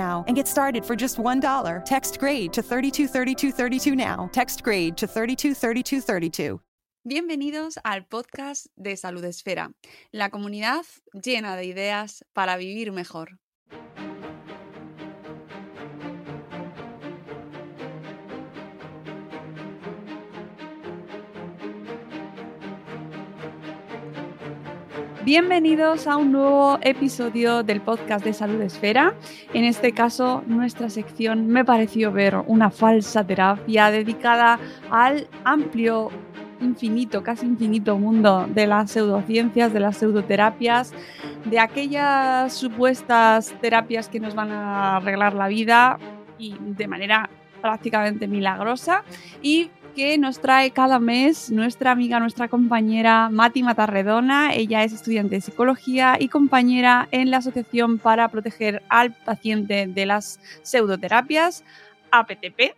and get started for just $1. Text grade to 323232 now. Text grade to 323232. Bienvenidos al podcast de Salud Esfera, la comunidad llena de ideas para vivir mejor. Bienvenidos a un nuevo episodio del podcast de Salud Esfera. En este caso, nuestra sección me pareció ver una falsa terapia dedicada al amplio infinito, casi infinito mundo de las pseudociencias, de las pseudoterapias, de aquellas supuestas terapias que nos van a arreglar la vida y de manera prácticamente milagrosa y que nos trae cada mes nuestra amiga, nuestra compañera Mati Matarredona. Ella es estudiante de psicología y compañera en la Asociación para Proteger al Paciente de las Pseudoterapias, APTP.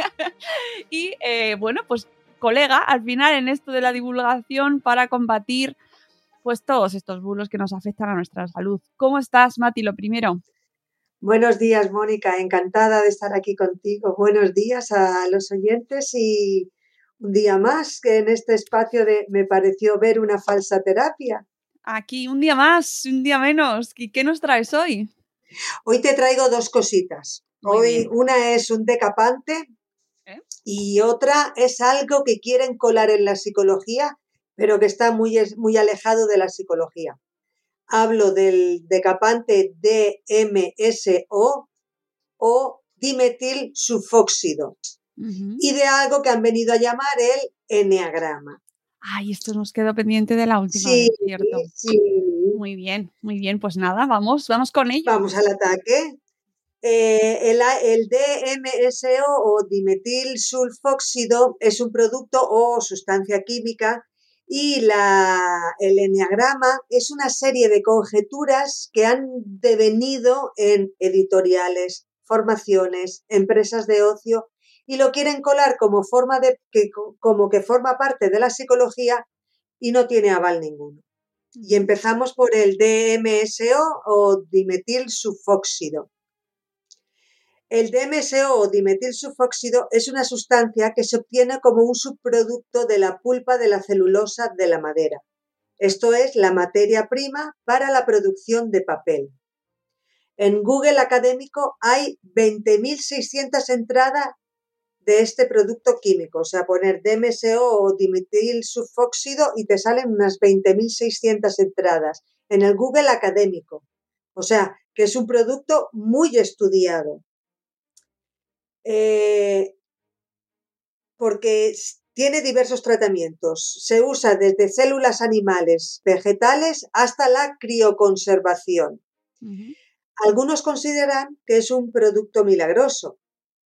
y eh, bueno, pues colega al final en esto de la divulgación para combatir pues todos estos bulos que nos afectan a nuestra salud. ¿Cómo estás, Mati? Lo primero. Buenos días, Mónica. Encantada de estar aquí contigo. Buenos días a los oyentes y un día más que en este espacio de me pareció ver una falsa terapia. Aquí un día más, un día menos. ¿Y qué nos traes hoy? Hoy te traigo dos cositas. Muy hoy bien. una es un decapante ¿Eh? y otra es algo que quieren colar en la psicología, pero que está muy, muy alejado de la psicología. Hablo del decapante DMSO o dimetil sulfóxido y de algo que han venido a llamar el enneagrama. Ay, esto nos quedó pendiente de la última Sí, vez, ¿cierto? sí. Muy bien, muy bien. Pues nada, vamos, vamos con ello. Vamos al ataque. Eh, el, el DMSO o dimetil sulfóxido es un producto o sustancia química y la, el enneagrama es una serie de conjeturas que han devenido en editoriales, formaciones, empresas de ocio y lo quieren colar como forma de que, como que forma parte de la psicología y no tiene aval ninguno. Y empezamos por el DMSO o dimetil sulfóxido. El DMSO o dimetil sulfóxido es una sustancia que se obtiene como un subproducto de la pulpa de la celulosa de la madera. Esto es la materia prima para la producción de papel. En Google Académico hay 20.600 entradas de este producto químico, o sea, poner DMSO o dimetil sulfóxido y te salen unas 20.600 entradas en el Google Académico. O sea, que es un producto muy estudiado. Eh, porque tiene diversos tratamientos. Se usa desde células animales, vegetales, hasta la crioconservación. Algunos consideran que es un producto milagroso.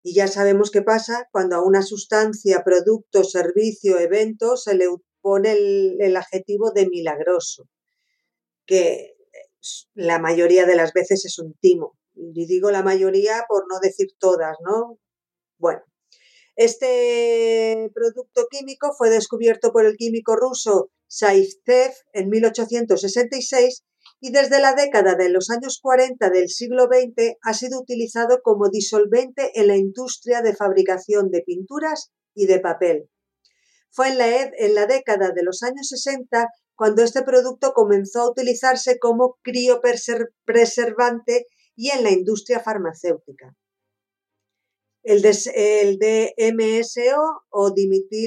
Y ya sabemos qué pasa cuando a una sustancia, producto, servicio, evento se le pone el, el adjetivo de milagroso, que es- la mayoría de las veces es un timo. Y digo la mayoría por no decir todas, ¿no? Bueno, Este producto químico fue descubierto por el químico ruso Saiftev en 1866 y desde la década de los años 40 del siglo XX ha sido utilizado como disolvente en la industria de fabricación de pinturas y de papel. Fue en la, en la década de los años 60 cuando este producto comenzó a utilizarse como criopreservante y en la industria farmacéutica. El, DMSO o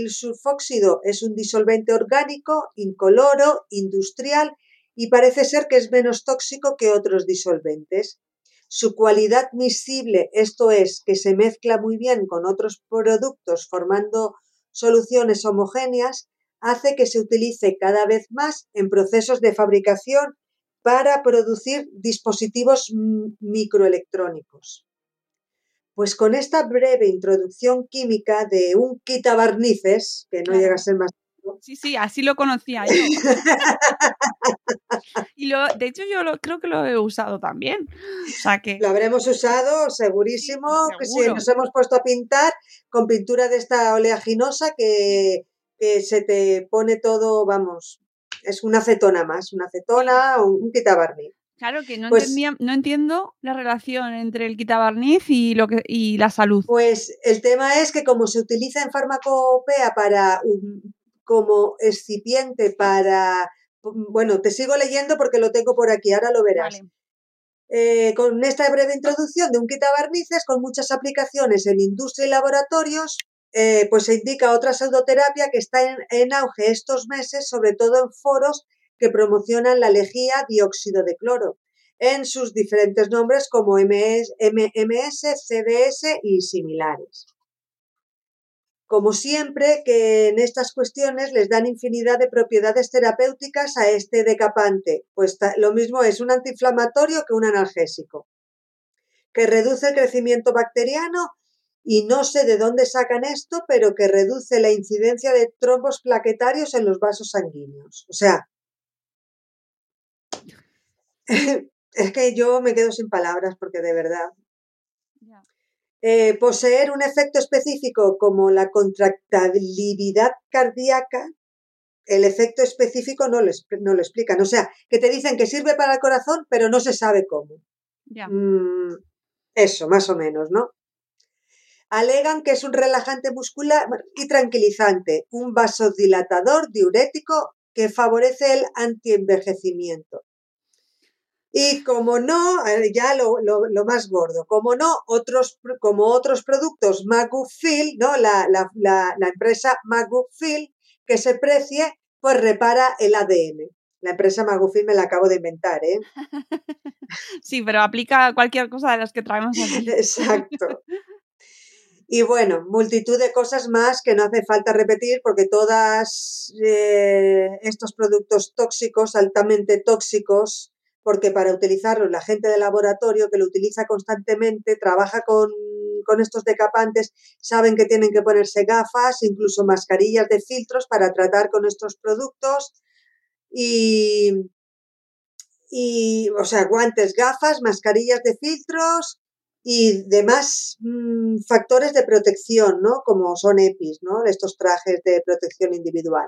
sulfóxido es un disolvente orgánico, incoloro, industrial y parece ser que es menos tóxico que otros disolventes. Su cualidad miscible, esto es, que se mezcla muy bien con otros productos formando soluciones homogéneas, hace que se utilice cada vez más en procesos de fabricación para producir dispositivos microelectrónicos. Pues con esta breve introducción química de un quitabarnices, que no llega a ser más Sí, sí, así lo conocía yo. y lo, de hecho yo lo, creo que lo he usado también. O sea que... Lo habremos usado segurísimo, que si nos hemos puesto a pintar con pintura de esta oleaginosa que, que se te pone todo, vamos, es una acetona más, una acetona o un quitabarniz. Claro que no, pues no entiendo la relación entre el quitabarniz y, lo que, y la salud. Pues el tema es que como se utiliza en farmacopea para como excipiente para... Bueno, te sigo leyendo porque lo tengo por aquí, ahora lo verás. Eh, con esta breve introducción de un quitabarnices con muchas aplicaciones en industria y laboratorios, eh, pues se indica otra pseudoterapia que está en, auge estos meses, sobre todo en foros que promocionan la lejía dióxido de cloro, en sus diferentes nombres como MS, MMS, CDS y similares. Como siempre, que en estas cuestiones les dan infinidad de propiedades terapéuticas a este decapante, pues lo mismo es un antiinflamatorio que un analgésico, que reduce el crecimiento bacteriano y no sé de dónde sacan esto, pero que reduce la incidencia de trombos plaquetarios en los vasos sanguíneos. O sea, es que yo me quedo sin palabras porque de verdad eh, poseer un efecto específico como la contractibilidad cardíaca, el efecto específico no lo, no lo explican. O sea, que te dicen que sirve para el corazón, pero no se sabe cómo. Mm, eso, más o menos, ¿no? Alegan que es un relajante muscular y tranquilizante, un vasodilatador diurético que favorece el antienvejecimiento. Y como no, ya lo, lo, más gordo, como no, otros, como otros productos Magufil, ¿no? La, la, la, la empresa Magufil que se precie, pues repara el ADN. La empresa Magufil me la acabo de inventar, ¿eh? Sí, pero aplica cualquier cosa de las que traemos aquí. Exacto. Y bueno, multitud de cosas más que no hace falta repetir porque todos eh, estos productos tóxicos, altamente tóxicos, porque para utilizarlo la gente de laboratorio que lo utiliza constantemente, trabaja con, estos decapantes, saben que tienen que ponerse gafas, incluso mascarillas de filtros para tratar con estos productos y, y o sea, guantes, gafas, mascarillas de filtros y demás mm, factores de protección, ¿no? Como son EPIs, ¿no? Estos trajes de protección individual.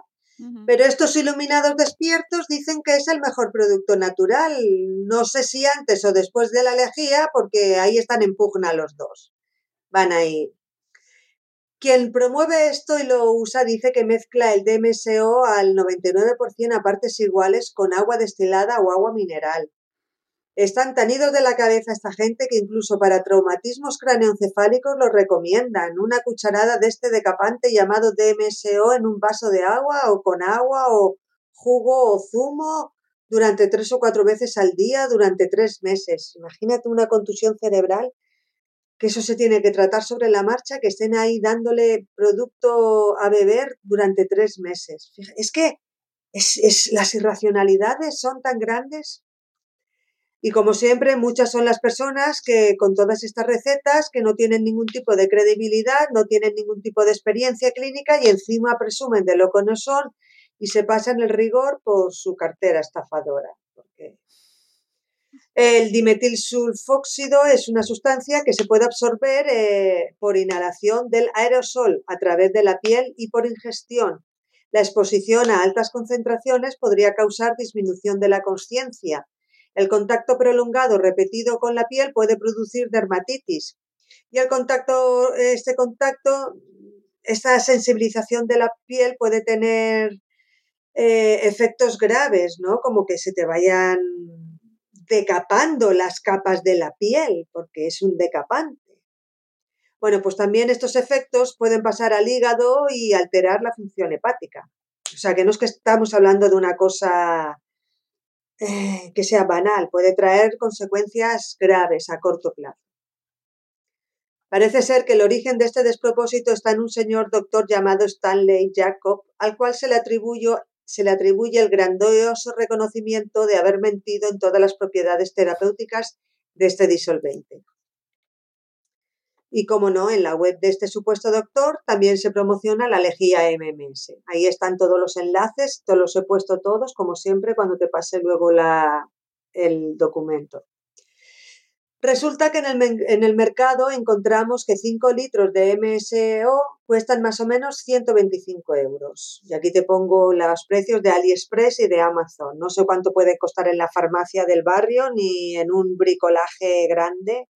Pero estos iluminados despiertos dicen que es el mejor producto natural. No sé si antes o después de la lejía, porque ahí están en pugna los dos. Van ahí. Quien promueve esto y lo usa dice que mezcla el DMSO al 99% a partes iguales con agua destilada o agua mineral. Están tan idos de la cabeza esta gente que incluso para traumatismos craneoencefálicos lo recomiendan. Una cucharada de este decapante llamado DMSO en un vaso de agua o con agua o jugo o zumo durante tres o cuatro veces al día durante tres meses. Imagínate una contusión cerebral, que eso se tiene que tratar sobre la marcha, que estén ahí dándole producto a beber durante tres meses. Es que es, las irracionalidades son tan grandes y como siempre, muchas son las personas que con todas estas recetas que no tienen ningún tipo de credibilidad, no tienen ningún tipo de experiencia clínica y encima presumen de lo que no son y se pasan el rigor por su cartera estafadora. Porque El dimetilsulfóxido es una sustancia que se puede absorber eh, por inhalación del aerosol a través de la piel y por ingestión. La exposición a altas concentraciones podría causar disminución de la conciencia. El contacto prolongado repetido con la piel puede producir dermatitis. Y el contacto, este contacto, esta sensibilización de la piel puede tener eh, efectos graves, ¿no? Como que se te vayan decapando las capas de la piel, porque es un decapante. Bueno, pues también estos efectos pueden pasar al hígado y alterar la función hepática. O sea, que no es que estamos hablando de una cosa eh, que sea banal, puede traer consecuencias graves a corto plazo. Parece ser que el origen de este despropósito está en un señor doctor llamado Stanley Jacob, al cual se le se le atribuye el grandioso reconocimiento de haber mentido en todas las propiedades terapéuticas de este disolvente. Y como no, en la web de este supuesto doctor también se promociona la lejía MMS. Ahí están todos los enlaces, te los he puesto todos, como siempre, cuando te pase luego la, el documento. Resulta que en el, en el, mercado encontramos que 5 litros de MSO cuestan más o menos 125 euros. Y aquí te pongo los precios de AliExpress y de Amazon. No sé cuánto puede costar en la farmacia del barrio ni en un bricolaje grande,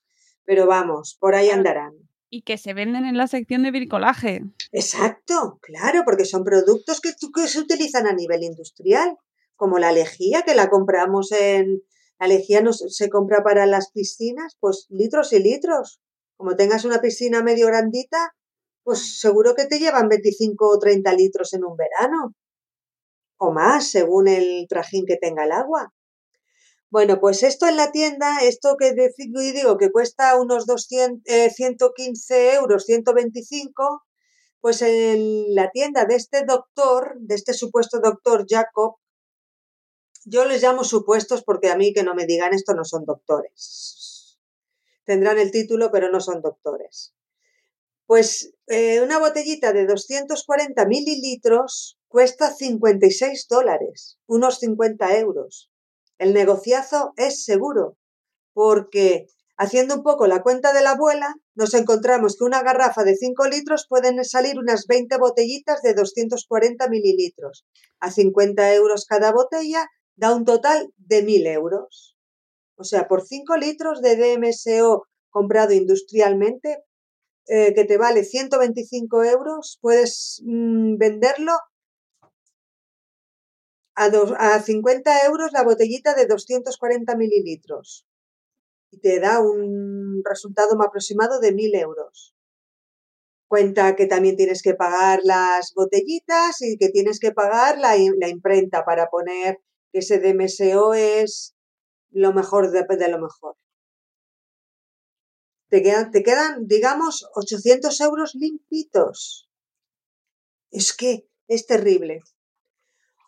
pero vamos, por ahí andarán. Y que se venden en la sección de bricolaje. Exacto, claro, porque son productos que, que se utilizan a nivel industrial, como la lejía que la compramos en, la lejía no se compra para las piscinas, pues litros y litros. Como tengas una piscina medio grandita, pues seguro que te llevan 25 o 30 litros en un verano. O más, según el trajín que tenga el agua. Bueno, pues esto en la tienda, esto que digo que cuesta unos 200, 115 eh, euros, 125, pues en la tienda de este doctor, de este supuesto doctor Jacob, yo les llamo supuestos porque a mí que no me digan esto no son doctores. Tendrán el título, pero no son doctores. Pues eh, una botellita de 240 mililitros cuesta 56 dólares, unos 50 euros. El negociazo es seguro, porque haciendo un poco la cuenta de la abuela, nos encontramos que una garrafa de 5 litros pueden salir unas 20 botellitas de 240 mililitros. A 50 euros cada botella da un total de 1.000 euros. O sea, por 5 litros de DMSO comprado industrialmente, eh, que te vale 125 euros, puedes mm, venderlo a, a 50 euros la botellita de 240 mililitros. Y te da un resultado aproximado de 1.000 euros. Cuenta que también tienes que pagar las botellitas y que tienes que pagar la, la imprenta para poner que ese DMSO es lo mejor de, lo mejor. Te quedan, te quedan, digamos, 800 euros limpitos. Es que es terrible.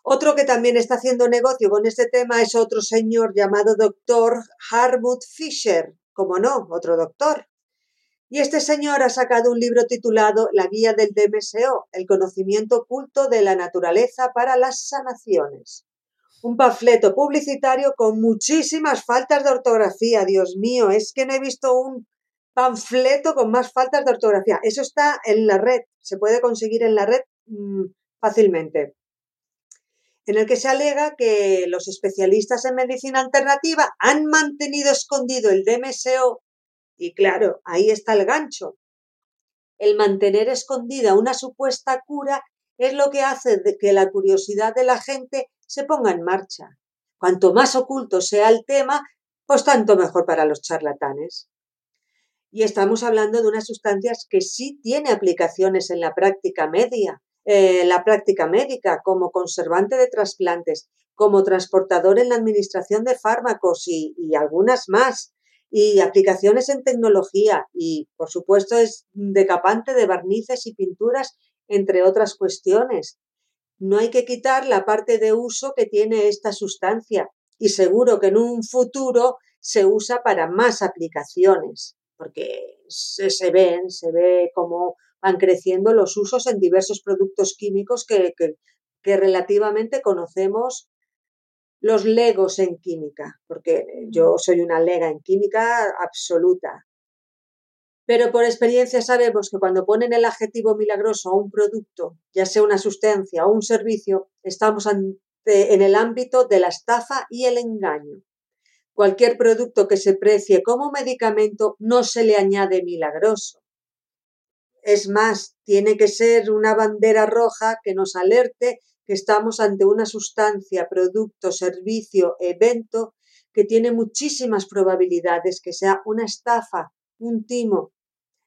Otro que también está haciendo negocio con este tema es otro señor llamado doctor Harwood Fisher, como no, otro doctor. Y este señor ha sacado un libro titulado La Guía del DMSO, el conocimiento oculto de la naturaleza para las sanaciones un panfleto publicitario con muchísimas faltas de ortografía. Dios mío, es que no he visto un panfleto con más faltas de ortografía. Eso está en la red, se puede conseguir en la red mm, fácilmente. En el que se alega que los especialistas en medicina alternativa han mantenido escondido el DMSO y claro, ahí está el gancho. El mantener escondida una supuesta cura es lo que hace que la curiosidad de la gente se ponga en marcha. Cuanto más oculto sea el tema, pues tanto mejor para los charlatanes. Y estamos hablando de unas sustancias que sí tiene aplicaciones en la práctica media, eh, la práctica médica, como conservante de trasplantes, como transportador en la administración de fármacos y, y algunas más, y aplicaciones en tecnología, y por supuesto es decapante de barnices y pinturas, entre otras cuestiones. No hay que quitar la parte de uso que tiene esta sustancia y seguro que en un futuro se usa para más aplicaciones, porque se, ven, se ve cómo van creciendo los usos en diversos productos químicos que, que relativamente conocemos los legos en química, porque yo soy una lega en química absoluta. Pero por experiencia sabemos que cuando ponen el adjetivo milagroso a un producto, ya sea una sustancia o un servicio, estamos en el ámbito de la estafa y el engaño. Cualquier producto que se precie como medicamento no se le añade milagroso. Es más, tiene que ser una bandera roja que nos alerte que estamos ante una sustancia, producto, servicio, evento que tiene muchísimas probabilidades que sea una estafa, un timo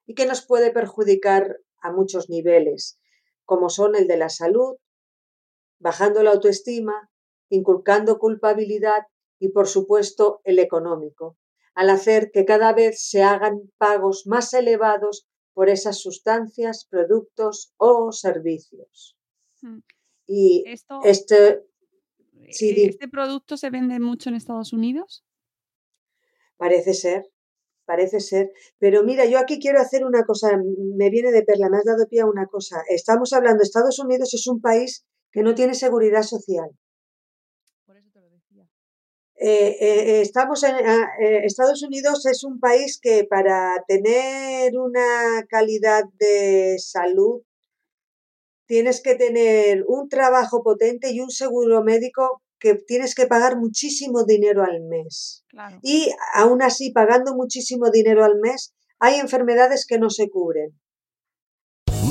y que nos puede perjudicar a muchos niveles, como son el de la salud, bajando la autoestima, inculcando culpabilidad y, por supuesto, el económico, al hacer que cada vez se hagan pagos más elevados por esas sustancias, productos o servicios. Mm. Y Esto, este, sí, di- ¿Este producto se vende mucho en Estados Unidos? parece ser, parece ser. Pero mira, yo aquí quiero hacer una cosa, me viene de perla, me has dado pie a una cosa. Estamos hablando, Estados Unidos es un país que no tiene seguridad social. Eh, eh, estamos en ah, eh, Estados Unidos es un país que para tener una calidad de salud tienes que tener un trabajo potente y un seguro médico que tienes que pagar muchísimo dinero al mes. Claro. Y aún así, pagando muchísimo dinero al mes, hay enfermedades que no se cubren.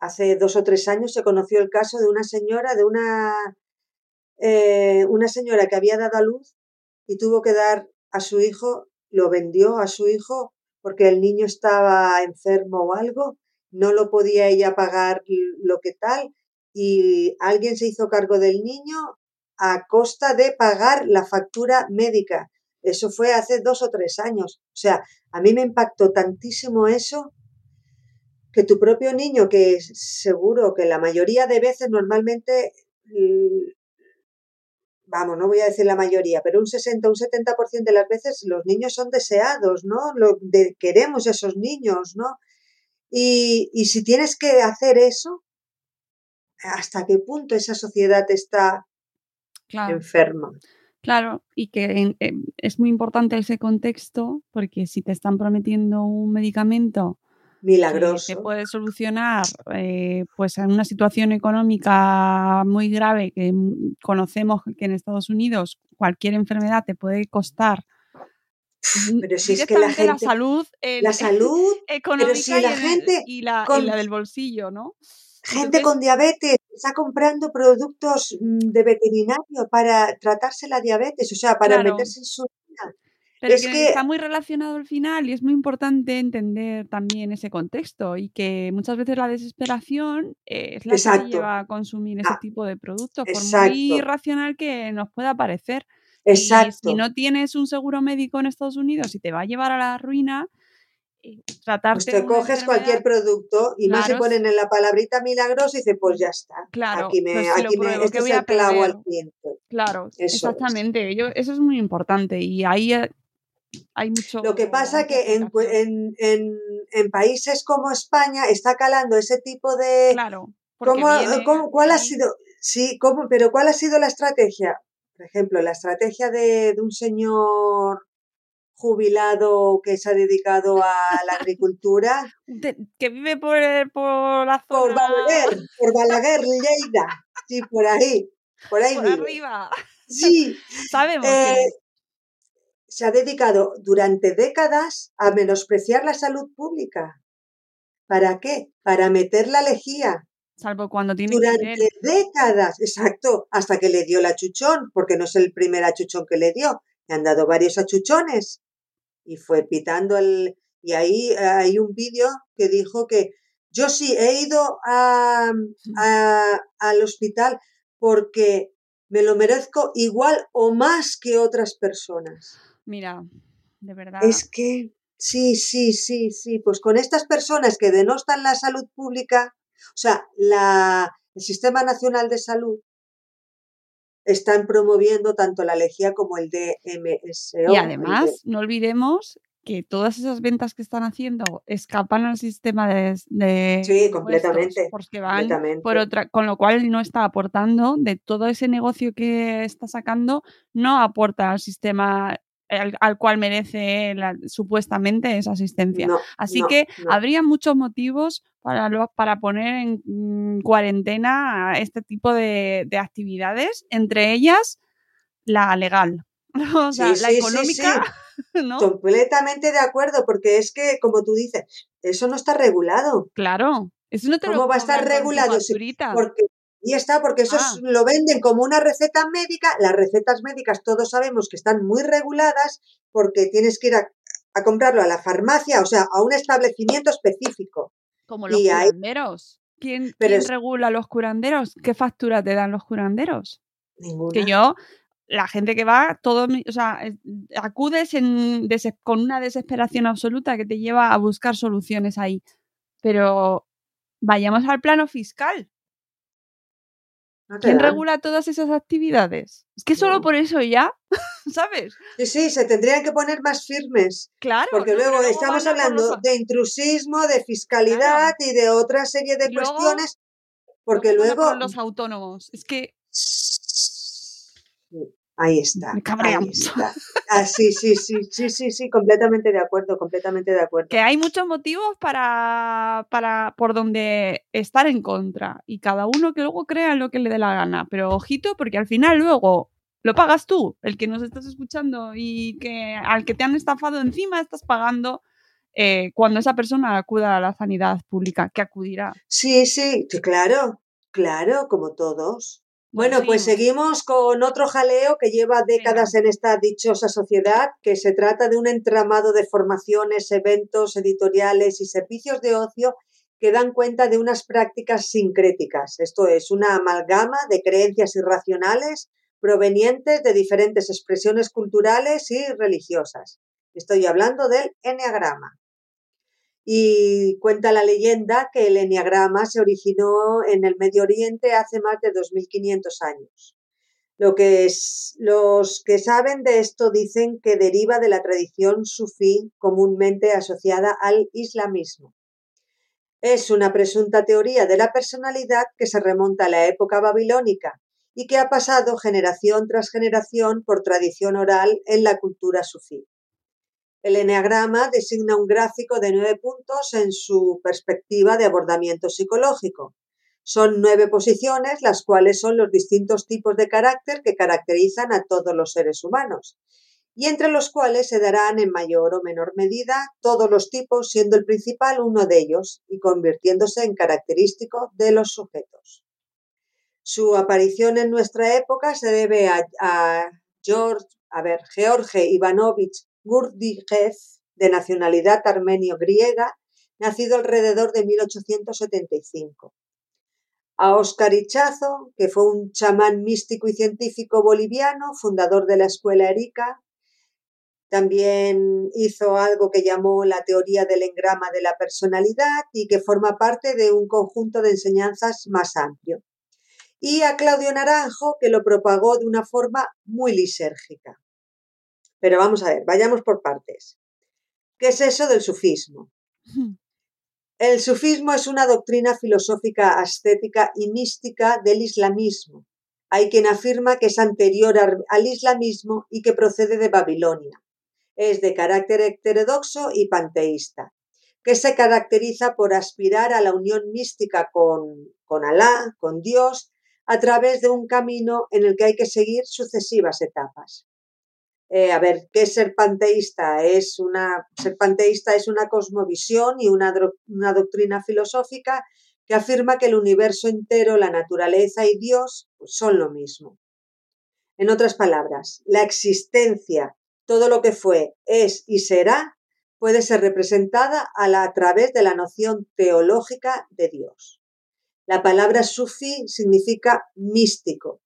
Hace dos o tres años se conoció el caso de una señora, de una, eh, una señora que había dado a luz y tuvo que dar a su hijo, lo vendió a su hijo porque el niño estaba enfermo o algo, no lo podía ella pagar lo que tal y alguien se hizo cargo del niño a costa de pagar la factura médica. Eso fue hace dos o tres años. O sea, a mí me impactó tantísimo eso que tu propio niño, que seguro que la mayoría de veces normalmente, mm, vamos, no voy a decir la mayoría, pero un 60, un 70% de las veces los niños son deseados, ¿no? Lo de, queremos esos niños, ¿no? Y, y si tienes que hacer eso, ¿hasta qué punto esa sociedad está Claro. enferma? Claro, y que em, es muy importante ese contexto porque si te están prometiendo un medicamento que te Milagroso. puede solucionar eh, pues en una situación económica muy grave que conocemos que en Estados Unidos cualquier enfermedad te puede costar Pero si es que la directamente la gente, salud el- la salud, económica si y, la el- gente y la, y la del bolsillo, ¿no? gente Entonces, con diabetes está comprando productos mm, de veterinario para tratarse la diabetes, o sea, para Claro. meterse en su Pero Es que, que- está muy relacionado al final y es muy importante entender también ese contexto y que muchas veces la desesperación es la que Exacto. te lleva a consumir ese Ah, tipo de productos, por muy irracional que nos pueda parecer. Y Exacto. si no tienes un seguro médico en Estados Unidos y te va a llevar a la ruina, eh, Pues te coges cualquier producto y más se ponen en la palabrita milagrosa y dices, pues ya está. claro, Aquí me, pues si lo aquí me, este ¿qué es el clavo al viento. Claro, Eso es. exactamente. Yo, eso es muy importante y ahí eh, hay mucho, Lo que pasa que en, en, en, en países como España está calando ese tipo de... Claro, ¿Cómo, viene cómo- cuál ha sido? Sí, ¿cómo, pero ¿cuál ha sido la estrategia? Por ejemplo, la estrategia de, de un señor jubilado que se ha dedicado a la agricultura de- que vive por, el- por la por zona Balaguer, por Balaguer, Lleida, sí, por ahí, por ahí por vive. arriba. Sí, Sabemos eh, se ha dedicado durante décadas a menospreciar la salud pública. ¿Para qué? Para meter la lejía. salvo cuando tiene Durante décadas, exacto, hasta que le dio el achuchón, porque no es el primer achuchón que le dio, le han dado varios achuchones. Y fue pitando el... Y ahí hay un vídeo que dijo que yo sí he ido a, a- al hospital porque me lo merezco igual o más que otras personas. Mira, de verdad. Es que, sí, sí, sí, sí, pues con estas personas que denostan la salud pública, o sea, la, el Sistema Nacional de Salud están promoviendo tanto la lejía como el DMSO. Y además, no olvidemos que todas esas ventas que están haciendo escapan al sistema de, de sí, completamente, porque van por otra, con lo cual no está aportando de todo ese negocio que está sacando, no aporta al sistema al, cual merece supuestamente esa asistencia. Así que habría muchos motivos para, para poner en mm, cuarentena este tipo de, actividades, entre ellas la legal. o sea, la económica. Completamente de acuerdo, porque es que, como tú dices, eso no está regulado. Claro. Eso no te ¿Cómo va a estar regulado? porque y está, porque eso Ah. lo venden como una receta médica. Las recetas médicas todos sabemos que están muy reguladas porque tienes que ir a, a comprarlo a la farmacia, o sea, a un establecimiento específico. Como los Y hay- curanderos. ¿Quién, Pero quién es- regula los curanderos? ¿Qué factura te dan los curanderos? Ninguna. Que yo, la gente que va, todo, o sea, acudes en con una desesperación absoluta que te lleva a buscar soluciones ahí. Pero vayamos al plano fiscal. No ¿Quién dan. regula todas esas actividades? Es que solo No. por eso ya, ¿sabes? Sí, sí, se tendrían que poner más firmes. Claro. Porque ¿no? Luego estamos los hablando a- de intrusismo, de fiscalidad y de otra serie de luego- cuestiones. Porque luego por los autónomos. Es que Ahí está. Me ahí está. Ah, sí, sí, sí, sí, sí, sí, completamente de acuerdo, completamente de acuerdo. que hay muchos motivos para, para por donde estar en contra y cada uno que luego crea lo que le dé la gana. Pero ojito, porque al final luego lo pagas tú, el que nos estás escuchando y que al que te han estafado encima estás pagando eh, cuando esa persona acuda a la sanidad pública, que acudirá. Sí, sí, claro, claro, como todos. Bueno, pues seguimos. con otro jaleo que lleva décadas en esta dichosa sociedad, que se trata de un entramado de formaciones, eventos, editoriales y servicios de ocio que dan cuenta de unas prácticas sincréticas, esto es, una amalgama de creencias irracionales provenientes de diferentes expresiones culturales y religiosas. Estoy hablando del enneagrama. Y cuenta la leyenda que el enneagrama se originó en el Medio Oriente hace más de 2500 años. Lo que es, los que saben de esto dicen que deriva de la tradición sufí comúnmente asociada al islamismo. Es una presunta teoría de la personalidad que se remonta a la época babilónica y que ha pasado generación tras generación por tradición oral en la cultura sufí. El eneagrama designa un gráfico de nueve puntos en su perspectiva de abordamiento psicológico. Son nueve posiciones, las cuales son los distintos tipos de carácter que caracterizan a todos los seres humanos, y entre los cuales se darán en mayor o menor medida todos los tipos, siendo el principal uno de ellos y convirtiéndose en característico de los sujetos. Su aparición en nuestra época se debe a, a George, a ver, George Ivanovich Gurdjieff, de nacionalidad armenio-griega, nacido alrededor de 1875. A Óscar Ichazo, que fue un chamán místico y científico boliviano, fundador de la escuela Erika. También hizo algo que llamó la teoría del engrama de la personalidad y que forma parte de un conjunto de enseñanzas más amplio. Y a Claudio Naranjo, que lo propagó de una forma muy lisérgica. Pero vamos a ver, vayamos por partes. ¿Qué es eso del sufismo? El sufismo es una doctrina filosófica ascética y mística del islamismo. Hay quien afirma que es anterior al islamismo y que procede de Babilonia. Es de carácter heterodoxo y panteísta, que se caracteriza por aspirar a la unión mística con, con Alá, con Dios, a través de un camino en el que hay que seguir sucesivas etapas. Eh, a ver, ¿qué es ser panteísta? Es una, ser panteísta es una cosmovisión y una, una doctrina filosófica que afirma que el universo entero, la naturaleza y Dios pues, son lo mismo. En otras palabras, la existencia, todo lo que fue, es y será, puede ser representada a, la, a través de la noción teológica de Dios. La palabra sufí significa místico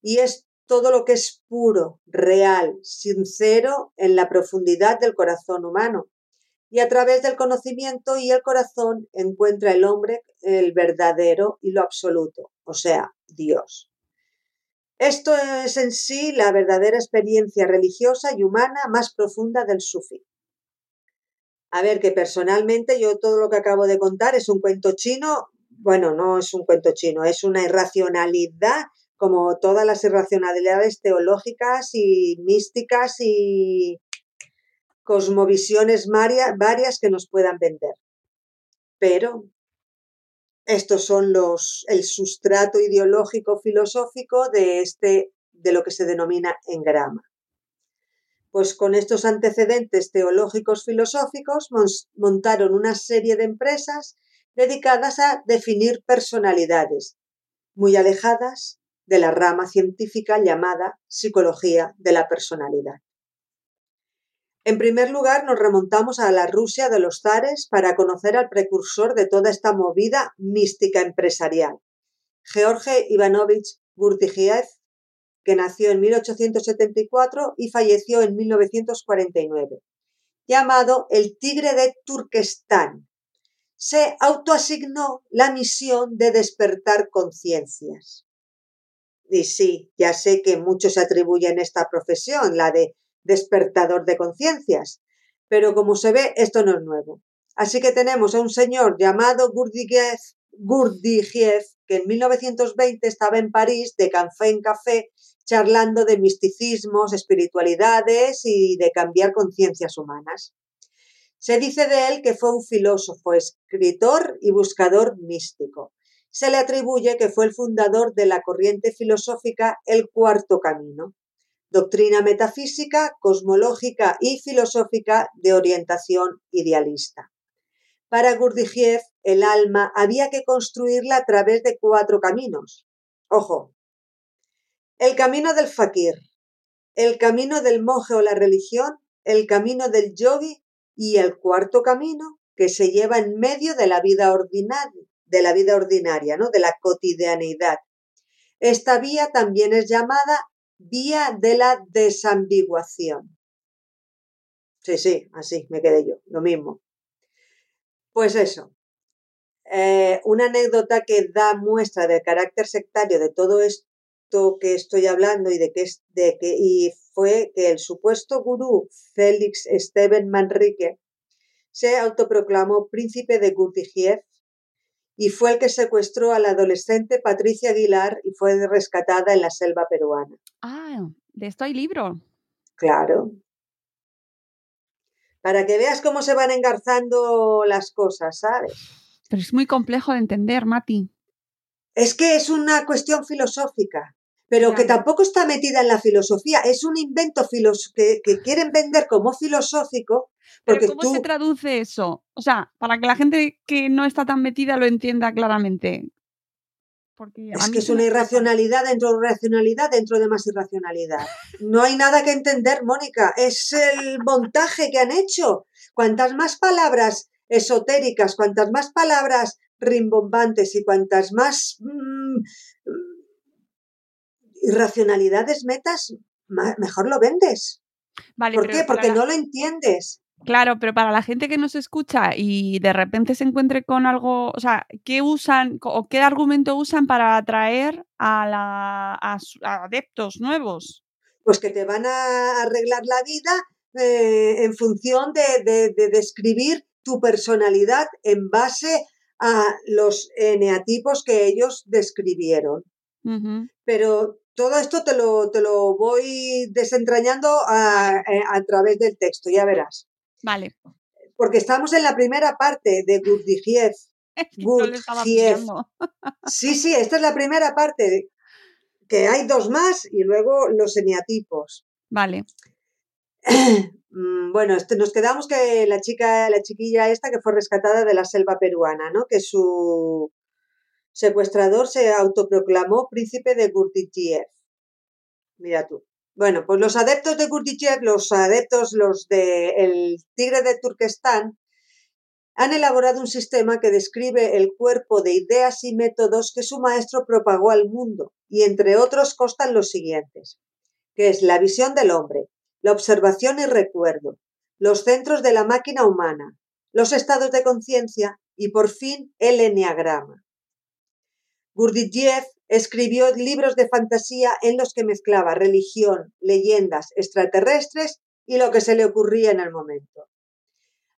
y es todo lo que es puro, real, sincero en la profundidad del corazón humano. Y a través del conocimiento y el corazón encuentra el hombre el verdadero y lo absoluto, o sea, Dios. Esto es en sí la verdadera experiencia religiosa y humana más profunda del sufí. A ver, que personalmente yo todo lo que acabo de contar es un cuento chino, bueno, no es un cuento chino, es una irracionalidad como todas las irracionalidades teológicas y místicas y cosmovisiones varias que nos puedan vender. Pero estos son los el sustrato ideológico filosófico de este de lo que se denomina engrama. Pues con estos antecedentes teológicos filosóficos montaron una serie de empresas dedicadas a definir personalidades muy alejadas de la rama científica llamada psicología de la personalidad. En primer lugar, nos remontamos a la Rusia de los zares para conocer al precursor de toda esta movida mística empresarial, George Ivanovich Gurdjieff, que nació en 1874 y falleció en 1949, llamado el Tigre de Turquestán. Se autoasignó la misión de despertar conciencias. Y sí, ya sé que muchos atribuyen esta profesión, la de despertador de conciencias, pero como se ve, esto no es nuevo. Así que tenemos a un señor llamado Gurdjieff, Gurdjieff que en 1920 estaba en París de café en café charlando de misticismos, espiritualidades y de cambiar conciencias humanas. Se dice de él que fue un filósofo, escritor y buscador místico se le atribuye que fue el fundador de la corriente filosófica El Cuarto Camino, doctrina metafísica, cosmológica y filosófica de orientación idealista. Para Gurdjieff, el alma había que construirla a través de cuatro caminos. Ojo, el camino del fakir, el camino del monje o la religión, el camino del yogi y el cuarto camino que se lleva en medio de la vida ordinaria, de la vida ordinaria, ¿no? de la cotidianidad. Esta vía también es llamada vía de la desambiguación. Sí, sí, así me quedé yo, lo mismo. Pues eso, eh, una anécdota que da muestra del carácter sectario de todo esto que estoy hablando y de que, y fue que el supuesto gurú Félix Steven Manrique se autoproclamó príncipe de Gurdjieff y fue el que secuestró a la adolescente Patricia Aguilar y fue rescatada en la selva peruana. Ah, de esto hay libro. Claro. Para que veas cómo se van engarzando las cosas, ¿sabes? Pero es muy complejo de entender, Mati. Es que es una cuestión filosófica, pero que tampoco está metida en la filosofía. Es un invento que, que quieren vender como filosófico pero ¿cómo se traduce eso? O sea, para que la gente que no está tan metida lo entienda claramente. Porque es que es una irracionalidad dentro de racionalidad dentro de más irracionalidad. No hay nada que entender, Mónica. Es el montaje que han hecho. Cuantas más palabras esotéricas, cuantas más palabras rimbombantes y cuantas más mm, irracionalidades metas, mejor lo vendes. Vale, ¿Por qué? Porque no lo entiendes. Claro, pero para la gente que nos escucha y de repente se encuentre con algo, o sea, ¿qué usan o qué argumento usan para atraer a, la, adeptos nuevos? Pues que te van a arreglar la vida eh, en función de, describir tu personalidad en base a los eneatipos que ellos describieron. Pero todo esto te lo, te lo voy desentrañando a, a, través del texto, ya verás. Vale. Porque estamos en la primera parte de Gurdjieff. Gurdjieff. sí, sí, esta es la primera parte, que hay dos más y luego los eneatipos. Vale. Mm, bueno, este, nos quedamos que la chica, la chiquilla esta que fue rescatada de la selva peruana, ¿no? Que su secuestrador se autoproclamó príncipe de Gurdjieff. Mira tú. Bueno, pues los adeptos de Gurdjieff, los adeptos, los del Tigre de Turquestán, han elaborado un sistema que describe el cuerpo de ideas y métodos que su maestro propagó al mundo, y entre otros constan los siguientes, que es la visión del hombre, la observación y recuerdo, los centros de la máquina humana, los estados de conciencia y por fin el enneagrama. Gurdjieff escribió libros de fantasía en los que mezclaba religión, leyendas extraterrestres y lo que se le ocurría en el momento.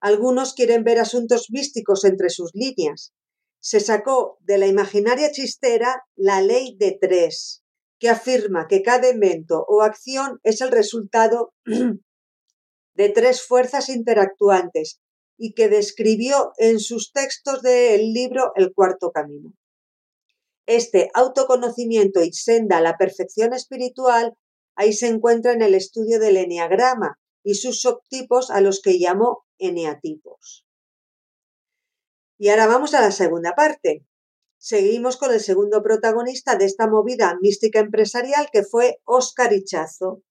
Algunos quieren ver asuntos místicos entre sus líneas. Se sacó de la imaginaria chistera la ley de tres, que afirma que cada evento o acción es el resultado de tres fuerzas interactuantes y que describió en sus textos del libro El cuarto camino. Este autoconocimiento y senda a la perfección espiritual ahí se encuentra en el estudio del enneagrama y sus subtipos a los que llamó eneatipos. Y ahora vamos a la segunda parte. Seguimos con el segundo protagonista de esta movida mística empresarial que fue Óscar Ichazo,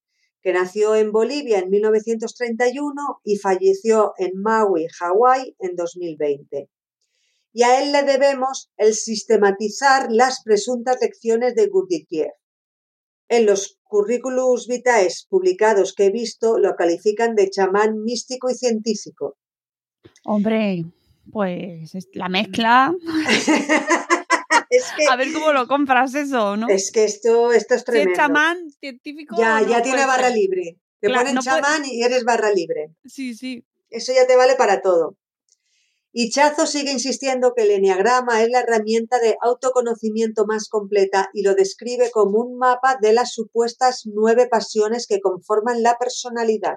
que nació en Bolivia en 1931 y falleció en Maui, Hawái, en 2020. Y a él le debemos el sistematizar las presuntas lecciones de Gurdjieff. En los currículums vitae publicados que he visto lo califican de chamán místico y científico. Hombre, pues la mezcla. a ver cómo lo compras eso, ¿no? Es que esto, esto es tremendo. Si es chamán científico. Ya, ya tiene barra libre. Te ponen chamán y eres barra libre. Sí, sí. Eso ya te vale para todo. Y Chazo sigue insistiendo que el enneagrama es la herramienta de autoconocimiento más completa y lo describe como un mapa de las supuestas nueve pasiones que conforman la personalidad.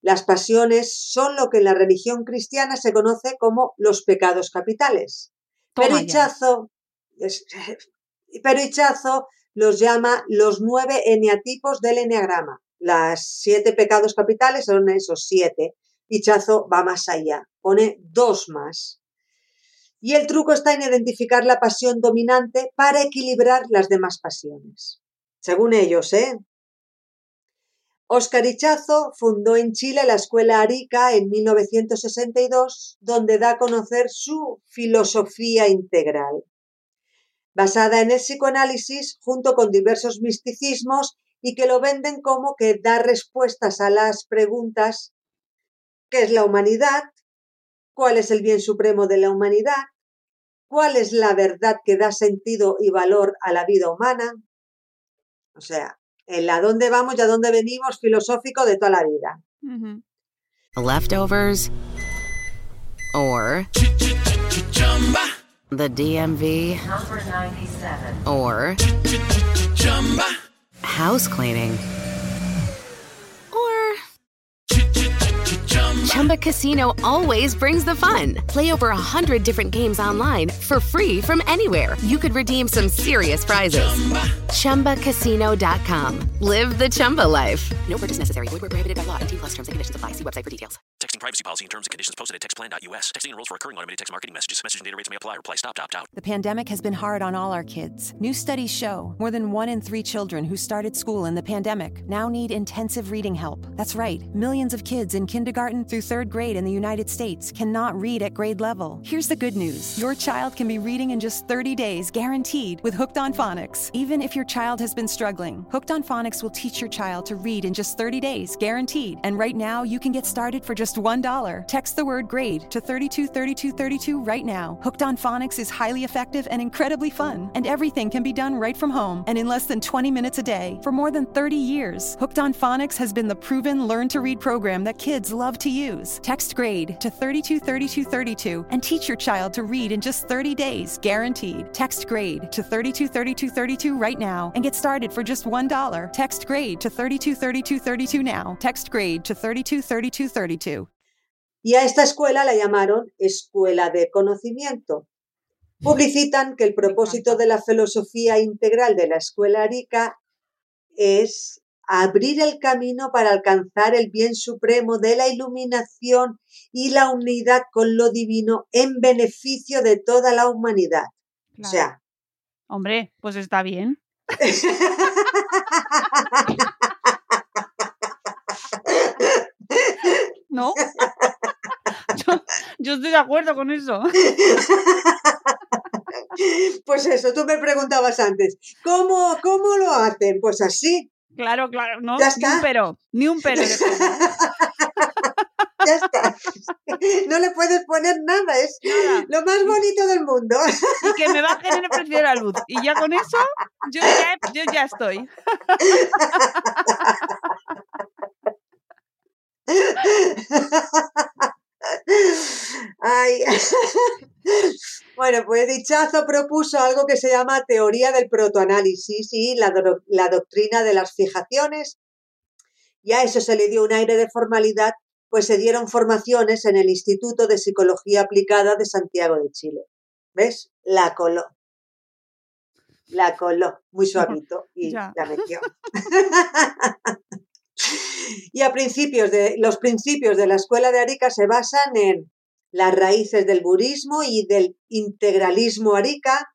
Las pasiones son lo que en la religión cristiana se conoce como los pecados capitales. pero Ichazo, pero Ichazo los llama los nueve eneatipos del enneagrama. Las siete pecados capitales son esos siete. Ichazo va más allá pone dos más. Y el truco está en identificar la pasión dominante para equilibrar las demás pasiones. Según ellos, ¿eh? Oscar Ichazo fundó en Chile la Escuela Arica en 1962, donde da a conocer su filosofía integral, basada en el psicoanálisis junto con diversos misticismos y que lo venden como que da respuestas a las preguntas ¿qué es la humanidad? cuál es el bien supremo de la humanidad, cuál es la verdad que da sentido y valor a la vida humana. O sea, el a dónde vamos y a dónde venimos filosófico de toda la vida. Leftovers or the DMV or house cleaning. Chumba Casino always brings the fun. Play over a hundred different games online for free from anywhere. You could redeem some serious prizes. Chumba. ChumbaCasino.com. Live the Chumba life. No purchase necessary. Void where prohibited by law. T plus terms and conditions apply. See website for details. Texting privacy policy and terms and conditions posted at textplan.us. Texting enrolls for recurring automated text marketing messages. Message and data rates may apply. Reply stop to opt out. The pandemic has been hard on all our kids. New studies show more than one in three children who started school in the pandemic now need intensive reading help. That's right. Millions of kids in kindergarten through third grade in the United States cannot read at grade level. Here's the good news your child can be reading in just 30 days, guaranteed, with Hooked on Phonics. Even if your child has been struggling, Hooked on Phonics will teach your child to read in just 30 days, guaranteed. And right now, you can get started for just $1. Text the word grade to 323232 right now. Hooked on Phonics is highly effective and incredibly fun, and everything can be done right from home and in less than 20 minutes a day. For more than 30 years, Hooked on Phonics has been the proven learn to read program that kids love to use. Text grade to 323232 and teach your child to read in just 30 days, guaranteed. Text grade to 323232 right now and get started for just $1. Text grade to 323232 now. Text grade to 323232. Y a esta escuela la llamaron Escuela de Conocimiento. Publicitan que el propósito de la filosofía integral de la Escuela Arica es abrir el camino para alcanzar el bien supremo de la iluminación y la unidad con lo divino en beneficio de toda la humanidad. O sea. Hombre, pues está bien. ¿No? Yo estoy de acuerdo con eso. Pues eso, tú me preguntabas antes, ¿cómo, cómo lo hacen? Pues así. Claro, claro, no, Ya ni un pero, ni un pero. Ya está. No le puedes poner nada, es Nada. lo más bonito del mundo. Y que me bajen el precio de la luz. Y ya con eso, yo ya, yo ya estoy. Ay. Bueno, pues Dichazo propuso algo que se llama teoría del protoanálisis y la, do- la doctrina de las fijaciones. Y a eso se le dio un aire de formalidad, pues se dieron formaciones en el Instituto de Psicología Aplicada de Santiago de Chile. ¿Ves? La coló. La coló, muy suavito, y Ya. la metió. y a principios de los principios de la escuela de Arica se basan en las raíces del budismo y del integralismo arica,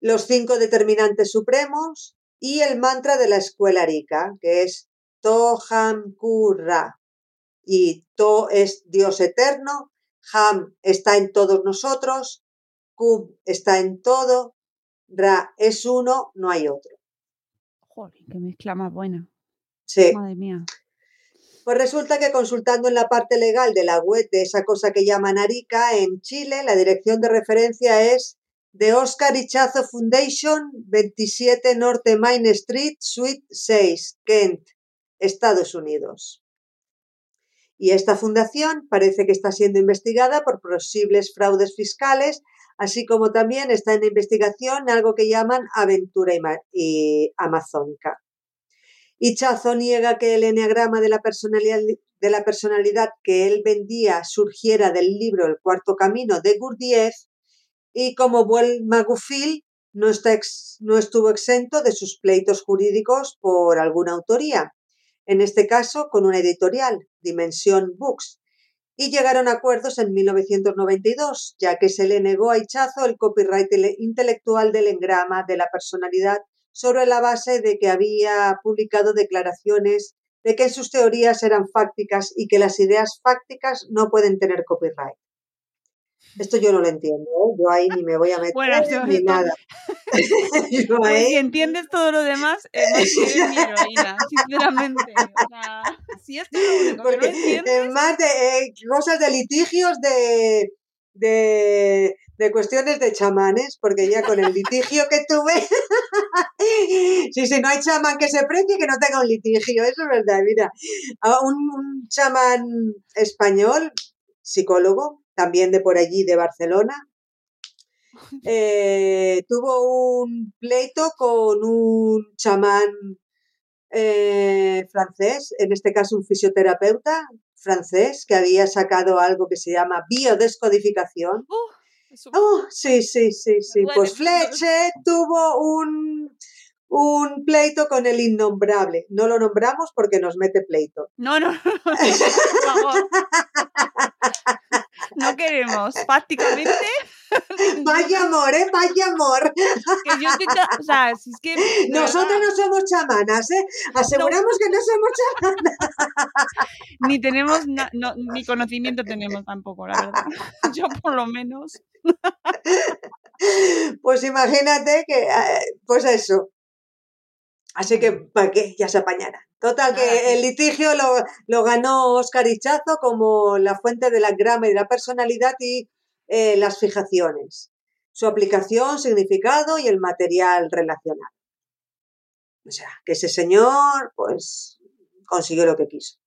los cinco determinantes supremos y el mantra de la escuela arica, que es Toham Ra. Y To es Dios eterno, Ham está en todos nosotros, Kum está en todo, Ra es uno, no hay otro. Joder, qué mezcla más buena. Sí. Madre mía. Pues resulta que consultando en la parte legal de la web de esa cosa que llaman Arica en Chile, la dirección de referencia es de Oscar Ichazo Foundation, 27 Norte Main Street, Suite 6, Kent, Estados Unidos. Y esta fundación parece que está siendo investigada por posibles fraudes fiscales, así como también está en investigación algo que llaman aventura ima- y. Ichazo niega que el enneagrama de la, personalidad, que él vendía surgiera del libro El cuarto camino de Gurdjieff y como buen magufil no, no estuvo exento de sus pleitos jurídicos por alguna autoría, en este caso con una editorial, Dimensión Books, y llegaron a acuerdos en 1992, ya que se le negó a Ichazo el copyright tele- intelectual del engrama de la personalidad sobre la base de que había publicado declaraciones de que sus teorías eran fácticas y que las ideas fácticas no pueden tener copyright. Esto yo no lo entiendo, ¿eh? yo ahí ni me voy a meter Bueno, ni nada. Yo Pues si entiendes todo lo demás, eh, eres mi heroína, sinceramente. O sea, si es lo único que no entiendes, es más de eh, cosas de litigios de, de, de cuestiones de chamanes, porque ya con el litigio que tuve, sí, sí, no hay chamán que se precie que no tenga un litigio, eso es verdad, mira, un, un chamán español, psicólogo, también de por allí, de Barcelona, eh, tuvo un pleito con un chamán eh, francés, en este caso un fisioterapeuta francés, que había sacado algo que se llama biodescodificación. uh, eso- Oh, sí, sí, sí, sí. duele. Pues Fleche tuvo un, un pleito con el innombrable. No lo nombramos porque nos mete pleito. no, no, no, no, por favor. No queremos, prácticamente, Vaya amor, ¿eh? Vaya amor. que yo ta- o sea, si es que Nosotros no somos chamanas, ¿eh? Aseguramos que no somos chamanas. ni tenemos, na- no, ni conocimiento tenemos tampoco, la verdad. Yo por lo menos. Pues imagínate que, eh, pues eso. Así que, ¿para qué? Ya se apañará. Total, que el litigio lo, lo ganó Oscar Ichazo como la fuente de la grama y de la personalidad y eh, las fijaciones. Su aplicación, significado y el material relacional. O sea, que ese señor, pues, consiguió lo que quiso.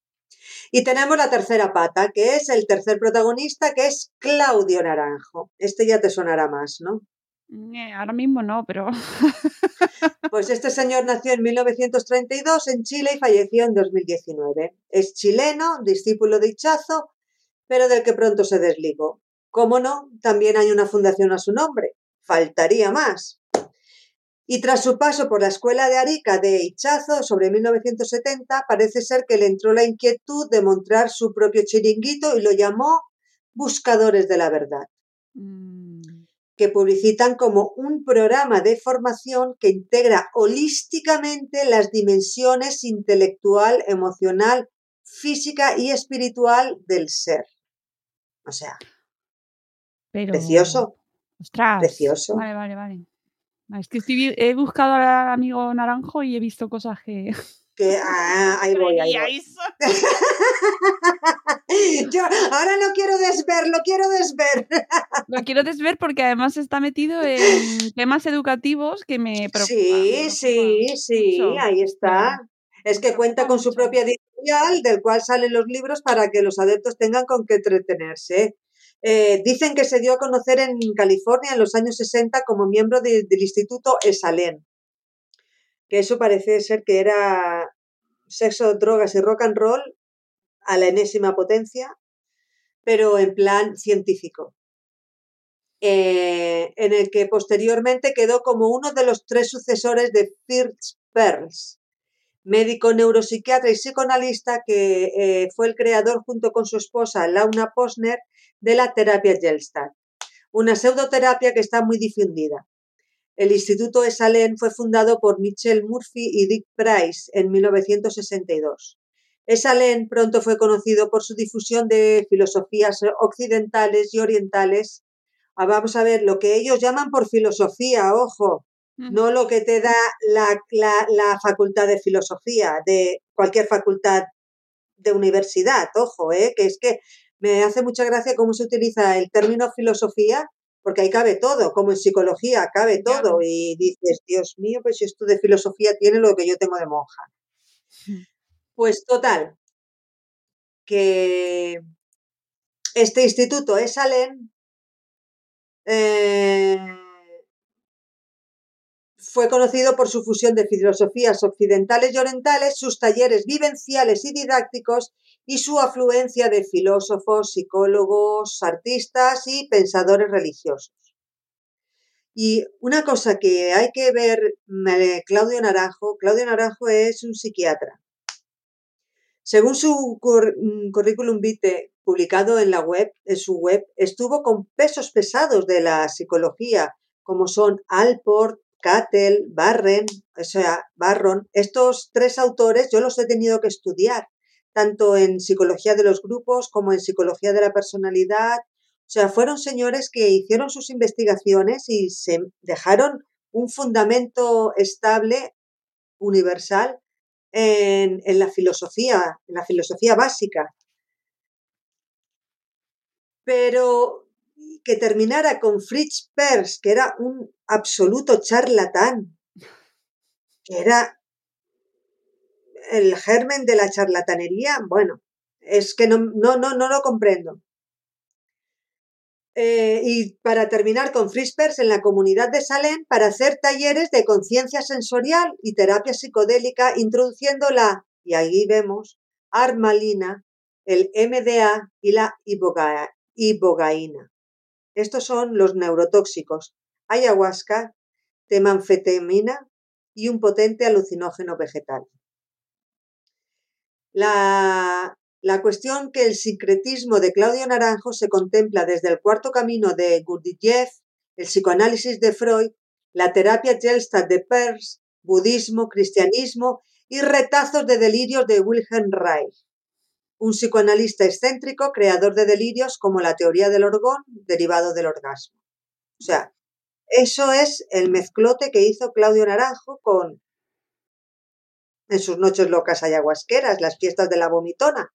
Y tenemos la tercera pata, que es el tercer protagonista, que es Claudio Naranjo. Este ya te sonará más, ¿no? Eh, Ahora mismo no, pero Pues este señor nació en 1932 en Chile y falleció en 2019. Es chileno, discípulo de Ichazo, pero del que pronto se desligó. Cómo no, también hay una fundación a su nombre. Faltaría más. Y tras su paso por la escuela de Arica de Ichazo sobre 1970, parece ser que le entró la inquietud de montar su propio chiringuito y lo llamó Buscadores de la Verdad mm, que publicitan como un programa de formación que integra holísticamente las dimensiones intelectual, emocional, física y espiritual del ser. O sea, Pero... precioso, Ostras. precioso. Vale, vale, vale. Es que estoy, he buscado al amigo naranjo y he visto cosas que... Que, ah, ahí voy, ahí voy. Yo ahora no quiero desver, lo quiero desver. Lo quiero desver porque además está metido en temas educativos que me preocupan. Sí, me sí, preocupan sí, mucho. ahí está. Es que cuenta con su propia editorial, del cual salen los libros para que los adeptos tengan con qué entretenerse. Eh, dicen que se dio a conocer en California en los años 60 como miembro de- del Instituto Esalen. Que eso parece ser que era sexo, drogas y rock and roll a la enésima potencia, pero en plan científico. Eh, en el que posteriormente quedó como uno de los tres sucesores de Fritz Perls, médico neuropsiquiatra y psicoanalista que eh, fue el creador junto con su esposa Launa Posner de la terapia Gestalt, una pseudoterapia que está muy difundida. El Instituto Esalen fue fundado por Michelle Murphy y Dick Price en 1962. Esalen pronto fue conocido por su difusión de filosofías occidentales y orientales. Ah, vamos a ver, lo que ellos llaman por filosofía, ojo, no lo que te da la, la- la facultad de filosofía, de cualquier facultad de universidad, ojo, ¿eh? que es que me hace mucha gracia cómo se utiliza el término filosofía, porque ahí cabe todo, como en psicología cabe todo, y dices, Dios mío, pues si esto de filosofía tiene lo que yo tengo de monja. Pues total, que este instituto es Alén, eh, fue conocido por su fusión de filosofías occidentales y orientales, sus talleres vivenciales y didácticos y su afluencia de filósofos, psicólogos, artistas y pensadores religiosos. Y una cosa que hay que ver, eh, Claudio Naranjo, Claudio Naranjo es un psiquiatra. Según su mm, currículum vitae publicado en la web, en su web, estuvo con pesos pesados de la psicología, como son Alport, Cattell, Barren, o sea, Barron. Estos tres autores yo los he tenido que estudiar, tanto en psicología de los grupos como en psicología de la personalidad. O sea, fueron señores que hicieron sus investigaciones y se dejaron un fundamento estable, universal, en, en la filosofía, en la filosofía básica. Pero que terminara con Fritz Perls, que era un absoluto charlatán, que era el germen de la charlatanería, bueno, es que no, no, no, no lo comprendo. Eh, y para terminar con Fritz Perls en la comunidad de Salem para hacer talleres de conciencia sensorial y terapia psicodélica, introduciendo la, y ahí vemos, armalina, el MDA y la iboga-. Estos son los neurotóxicos, ayahuasca, temanfetamina y un potente alucinógeno vegetal. La, la cuestión que el sincretismo de Claudio Naranjo se contempla desde el cuarto camino de Gurdjieff, el psicoanálisis de Freud, la terapia Gestalt de Peirce, budismo, cristianismo y retazos de delirios de Wilhelm Reich, un psicoanalista excéntrico, creador de delirios como la teoría del orgón derivado del orgasmo. O sea, eso es el mezclote que hizo Claudio Naranjo con en sus noches locas ayahuasqueras, las fiestas de la vomitona.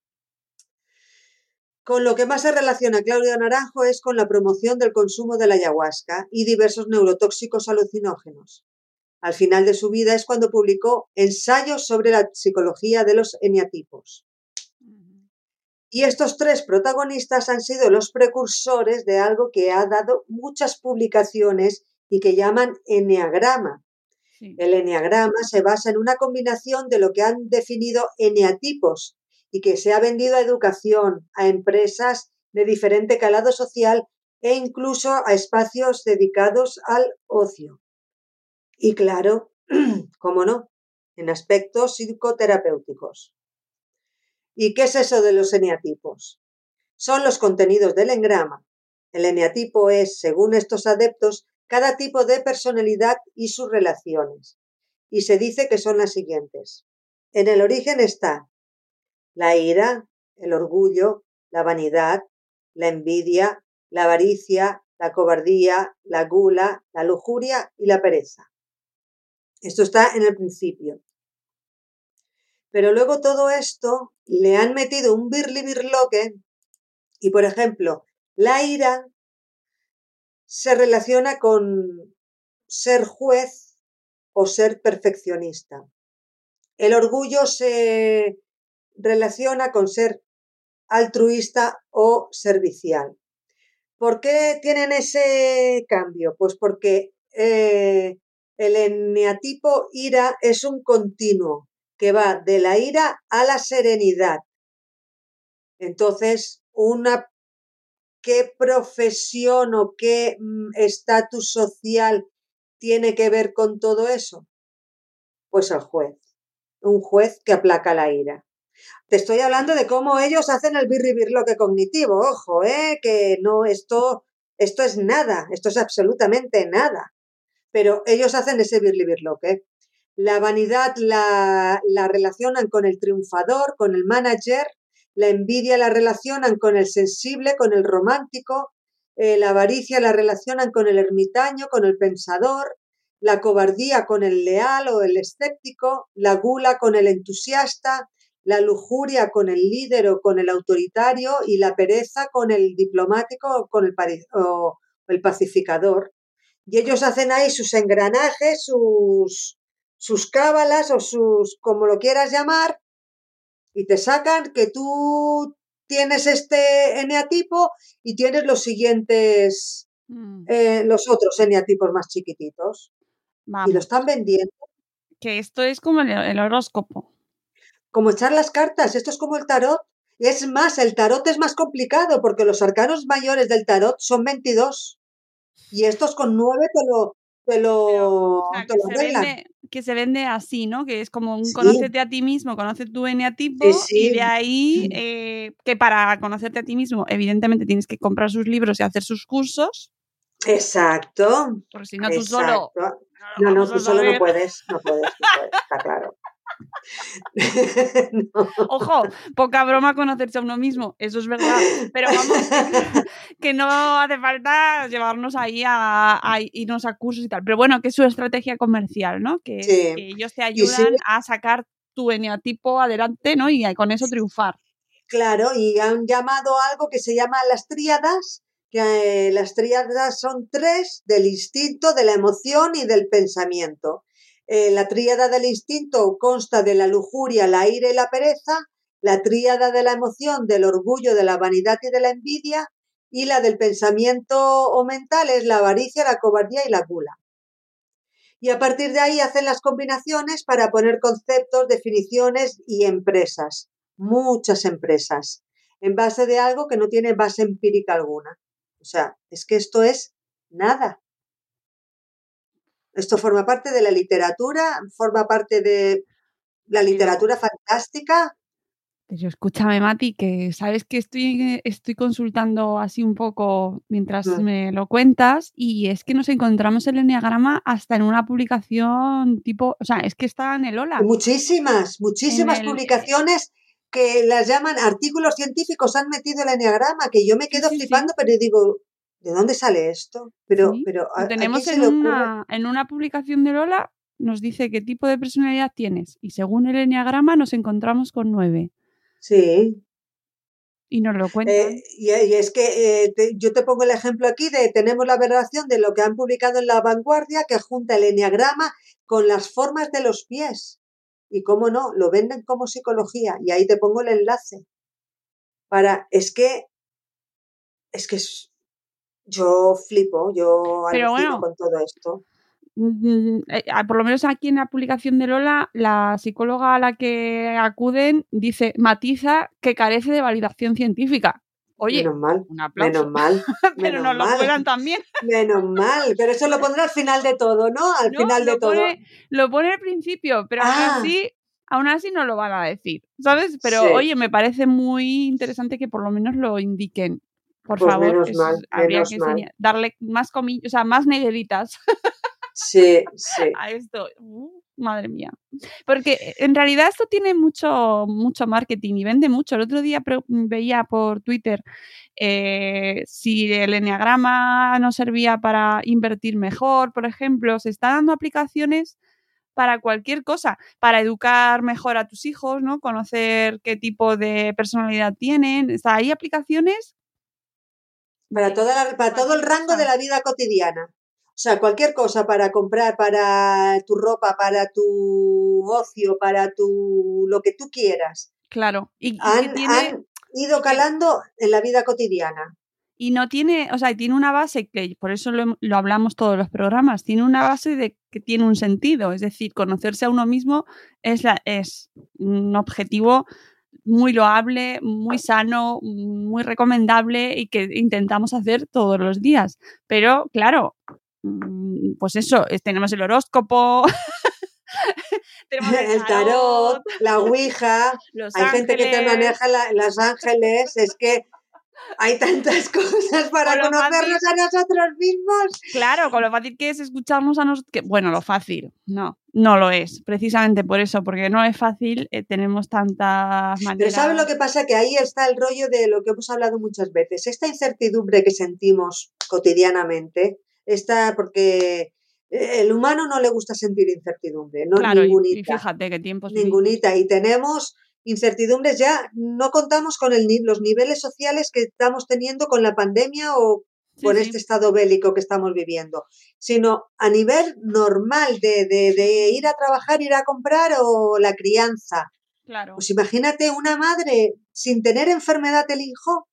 Con lo que más se relaciona Claudio Naranjo es con la promoción del consumo de la ayahuasca y diversos neurotóxicos alucinógenos. Al final de su vida es cuando publicó ensayos sobre la psicología de los eneatipos. Y estos tres protagonistas han sido los precursores de algo que ha dado muchas publicaciones y que llaman eneagrama. Sí. El eneagrama se basa en una combinación de lo que han definido eneatipos y que se ha vendido a educación, a empresas de diferente calado social e incluso a espacios dedicados al ocio. Y claro, cómo no, en aspectos psicoterapéuticos. ¿Y qué es eso de los eneatipos? Son los contenidos del engrama. El eneatipo es, según estos adeptos, cada tipo de personalidad y sus relaciones. Y se dice que son las siguientes. En el origen está la ira, el orgullo, la vanidad, la envidia, la avaricia, la cobardía, la gula, la lujuria y la pereza. Esto está en el principio. Pero luego todo esto le han metido un birli birloque y, por ejemplo, la ira se relaciona con ser juez o ser perfeccionista. El orgullo se relaciona con ser altruista o servicial. ¿Por qué tienen ese cambio? Pues porque eh, el eneatipo ira es un continuo que va de la ira a la serenidad. Entonces, una qué profesión o qué mm, estatus social tiene que ver con todo eso? Pues el juez, un juez que aplaca la ira. Te estoy hablando de cómo ellos hacen el birribirloque cognitivo, ojo, ¿eh? que no, esto, esto es nada, esto es absolutamente nada. Pero ellos hacen ese birribirloque. La vanidad la, la relacionan con el triunfador, con el manager, la envidia la relacionan con el sensible, con el romántico, eh, la avaricia la relacionan con el ermitaño, con el pensador, la cobardía con el leal o el escéptico, la gula con el entusiasta, la lujuria con el líder o con el autoritario y la pereza con el diplomático o con el, o el pacificador. Y ellos hacen ahí sus engranajes, sus, sus cábalas o sus, como lo quieras llamar, y te sacan que tú tienes este eneatipo y tienes los siguientes, Mm, eh, los otros eneatipos más chiquititos. Y lo están vendiendo. que esto es como el, el horóscopo. Como echar las cartas, esto es como el tarot. Y es más, el tarot es más complicado porque los arcanos mayores del tarot son 22. Y estos con 9 te lo, te lo, O sea, te que lo se, vende, que se vende así, ¿no? Que es como un Sí. conócete a ti mismo, conoce tu eneatipo Sí, y sí. de ahí eh, que para conocerte a ti mismo, evidentemente tienes que comprar sus libros y hacer sus cursos, Exacto. porque si no tú solo no No, no, tú solo no puedes, no puedes, no puedes, está claro. No. Ojo, poca broma conocerse a uno mismo, eso es verdad, pero vamos, que no hace falta llevarnos ahí a, a irnos a cursos y tal. Pero bueno, que es su estrategia comercial, ¿no? Que, es Sí. que ellos te sí, ayudan a sacar tu eneatipo adelante, ¿no? Y con eso triunfar. claro, y han llamado algo que se llama las tríadas, que eh, las tríadas son tres, del instinto, de la emoción y del pensamiento. Eh, la tríada del instinto consta de la lujuria, la ira y la pereza, la tríada de la emoción, del orgullo, de la vanidad y de la envidia, y la del pensamiento o mental es la avaricia, la cobardía y la gula. Y a partir de ahí hacen las combinaciones para poner conceptos, definiciones y empresas. Muchas empresas. En base de algo que no tiene base empírica alguna. O sea, es que esto es nada. Esto forma parte de la literatura, forma parte de la literatura fantástica. Pero escúchame, Mati, que sabes que estoy, estoy consultando así un poco mientras Mm. me lo cuentas y es que nos encontramos el enneagrama hasta en una publicación tipo, o sea, es que está en el Hola. Muchísimas, muchísimas el- publicaciones que las llaman artículos científicos han metido el enneagrama, que yo me quedo sí, sí. flipando, pero digo, ¿de dónde sale esto? Pero, Sí, pero ¿a, Lo a tenemos en una, en una publicación de Lola, nos dice qué tipo de personalidad tienes y según el enneagrama nos encontramos con nueve Sí, y nos lo cuentan. Eh, y, y es que eh, te- yo te pongo el ejemplo aquí de tenemos la relación de lo que han publicado en La Vanguardia que junta el enneagrama con las formas de los pies. Y cómo no, lo venden como psicología. Y ahí te pongo el enlace. Para, es que, es que es- yo flipo, yo Pero bueno, con todo esto. Mm, eh, ah, por lo menos aquí en la publicación de Lola, la psicóloga a la que acuden dice, matiza que carece de validación científica. Oye, Menos mal, un aplauso. menos mal, Pero menos nos lo mal, cuelan también. menos mal. Pero eso lo pondré al final de todo, ¿no? Al No, final de lo todo. pone, lo pone al principio, pero aún Ah. así, aún así no lo van a decir, ¿sabes? Pero Sí. oye, me parece muy interesante que por lo menos lo indiquen. Por Pues favor, menos es- mal, habría menos que mal. enseñar- darle más comillas, o sea, más negritas. Sí, sí. a esto. Uh, madre mía. Porque eh, en realidad esto tiene mucho, mucho marketing y vende mucho. El otro día veía por Twitter eh, si el enneagrama no servía para invertir mejor, por ejemplo, se está dando aplicaciones para cualquier cosa, para educar mejor a tus hijos, ¿no? Conocer qué tipo de personalidad tienen. O hay aplicaciones para, toda para todo el rango de la vida cotidiana. O sea, cualquier cosa para comprar, para tu ropa, para tu ocio, para tu lo que tú quieras. Claro. Y, han, ido calando en la vida cotidiana. Y no tiene, o sea, tiene una base que, por eso lo, lo, hablamos todos los programas, tiene una base de que tiene un sentido. Es decir, conocerse a uno mismo es, la, es un objetivo muy loable, muy sano, muy recomendable y que intentamos hacer todos los días. Pero, claro, Mm, pues eso, tenemos el horóscopo. tenemos el, tarot, la ouija, hay gente que te maneja los ángeles, es que hay tantas cosas para conocernos a nosotros mismos. Claro, con lo fácil que es escucharnos a nosotros. Bueno, lo fácil, no, no lo es. Precisamente por eso, porque no es fácil, eh, tenemos tantas maneras. Pero ¿sabes lo que pasa? Que ahí está el rollo de lo que hemos hablado muchas veces. Esta incertidumbre que sentimos cotidianamente está porque eh, el humano no le gusta sentir incertidumbre, no claro, ningunita. Y, fíjate qué tiempos. Ningunita. Y tenemos incertidumbres ya, no contamos con el, los niveles sociales que estamos teniendo con la pandemia o con este estado bélico que estamos viviendo, sino a nivel normal de, de, de, ir a trabajar, ir a comprar o la crianza. Claro. Pues imagínate una madre sin tener enfermedad el hijo,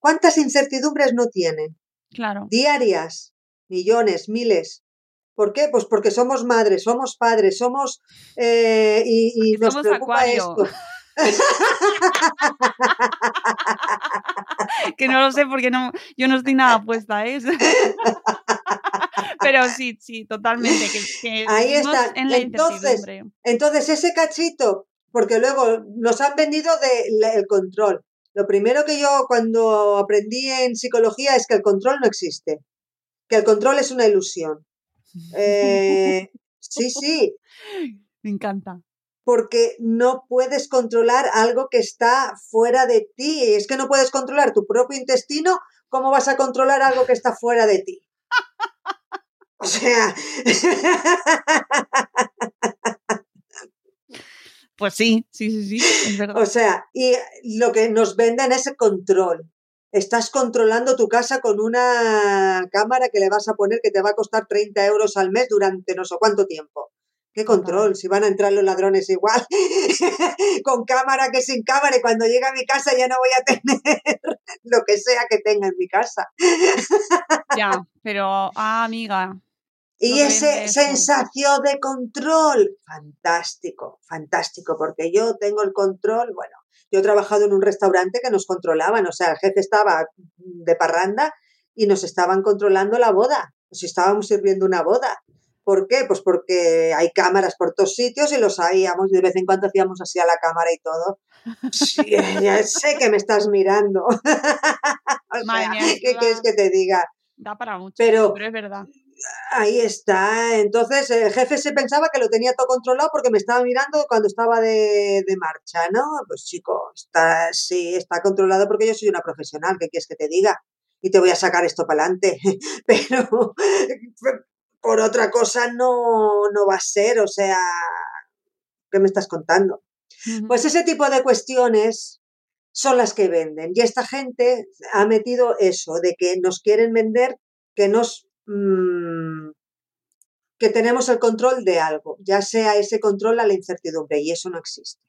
¿cuántas incertidumbres no tiene? Claro. Diarias millones, miles. ¿Por qué? Pues porque somos madres, somos padres, somos eh, y, nos preocupa esto. que no lo sé porque no, yo no estoy nada puesta, ¿eh? Pero sí, sí, totalmente. Que, Ahí está. En la entonces, entonces, ese cachito, porque luego nos han vendido de, el control. Lo primero que yo cuando aprendí en psicología es que el control no existe que el control es una ilusión. Eh, sí, sí. Me encanta. Porque no puedes controlar algo que está fuera de ti. Es que no puedes controlar tu propio intestino. ¿Cómo vas a controlar algo que está fuera de ti? O sea. Pues sí, sí, sí, sí, es verdad. O sea, y lo que nos venden es el control estás controlando tu casa con una cámara que le vas a poner que te va a costar 30 euros al mes durante no sé cuánto tiempo. ¿Qué control? Si van a entrar los ladrones igual, con cámara que sin cámara, y cuando llegue a mi casa ya no voy a tener lo que sea que tenga en mi casa. ya, pero, ah, amiga. Y ese sensación de control, fantástico, fantástico, porque yo tengo el control, bueno, yo he trabajado en un restaurante que nos controlaban, o sea, el jefe estaba de parranda y nos estaban controlando la boda, nos estábamos sirviendo una boda. ¿Por qué? Pues porque hay cámaras por todos sitios y lo sabíamos, de vez en cuando hacíamos así a la cámara y todo. Sí, ya sé que me estás mirando. ¿Qué quieres que te diga? Da para mucho, pero, pero es verdad ahí está. Entonces el jefe se pensaba que lo tenía todo controlado porque me estaba mirando cuando estaba de, marcha, ¿no? Pues chico, está, sí, está controlado porque yo soy una profesional, ¿qué quieres que te diga? Y te voy a sacar esto para adelante. Pero por otra cosa no, no va a ser, o sea, ¿qué me estás contando? Pues ese tipo de cuestiones son las que venden. Y esta gente ha metido eso, de que nos quieren vender que nos Mm, que tenemos el control de algo, ya sea ese control a la incertidumbre, y eso no existe.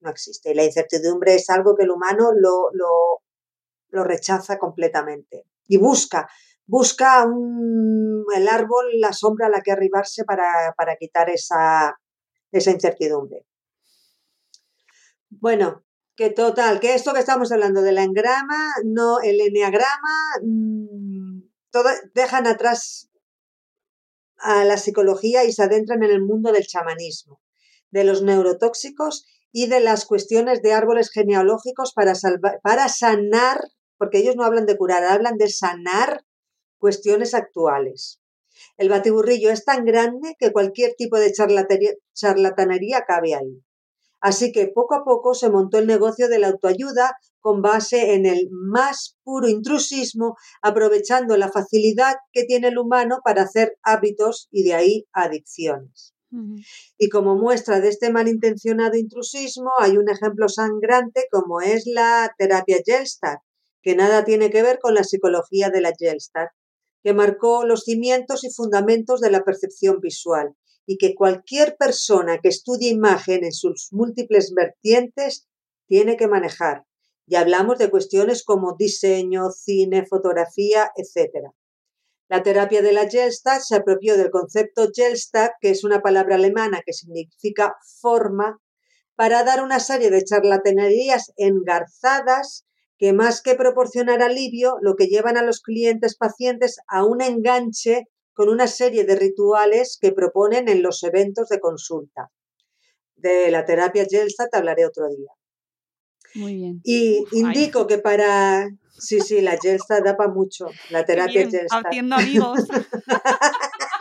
No existe. La incertidumbre es algo que el humano lo, lo, rechaza completamente. Y busca, busca el árbol, la sombra a la que arribarse para, para quitar esa, esa incertidumbre. Bueno, que total, que esto que estamos hablando del engrama, no, el enneagrama, dejan atrás a la psicología y se adentran en el mundo del chamanismo, de los neurotóxicos y de las cuestiones de árboles genealógicos para, para sanar, porque ellos no hablan de curar, hablan de sanar cuestiones actuales. El batiburrillo es tan grande que cualquier tipo de charlatanería cabe ahí. Así que poco a poco se montó el negocio de la autoayuda con base en el más puro intrusismo, aprovechando la facilidad que tiene el humano para hacer hábitos y de ahí adicciones. Y como muestra de este malintencionado intrusismo hay un ejemplo sangrante como es la terapia Gelstar, que nada tiene que ver con la psicología de la Gelstar, que marcó los cimientos y fundamentos de la percepción visual y que cualquier persona que estudie imagen en sus múltiples vertientes tiene que manejar. Y hablamos de cuestiones como diseño, cine, fotografía, etc. La terapia de la Gestalt se apropió del concepto Gestalt, que es una palabra alemana que significa forma, para dar una serie de charlatanerías engarzadas que más que proporcionar alivio, lo que llevan a los clientes pacientes a un enganche con una serie de rituales que proponen en los eventos de consulta. De la terapia Gelstat hablaré otro día. Muy bien. Y indico que para... Sí, sí, la Gelstat da para mucho, la terapia Gelstat. Haciendo amigos.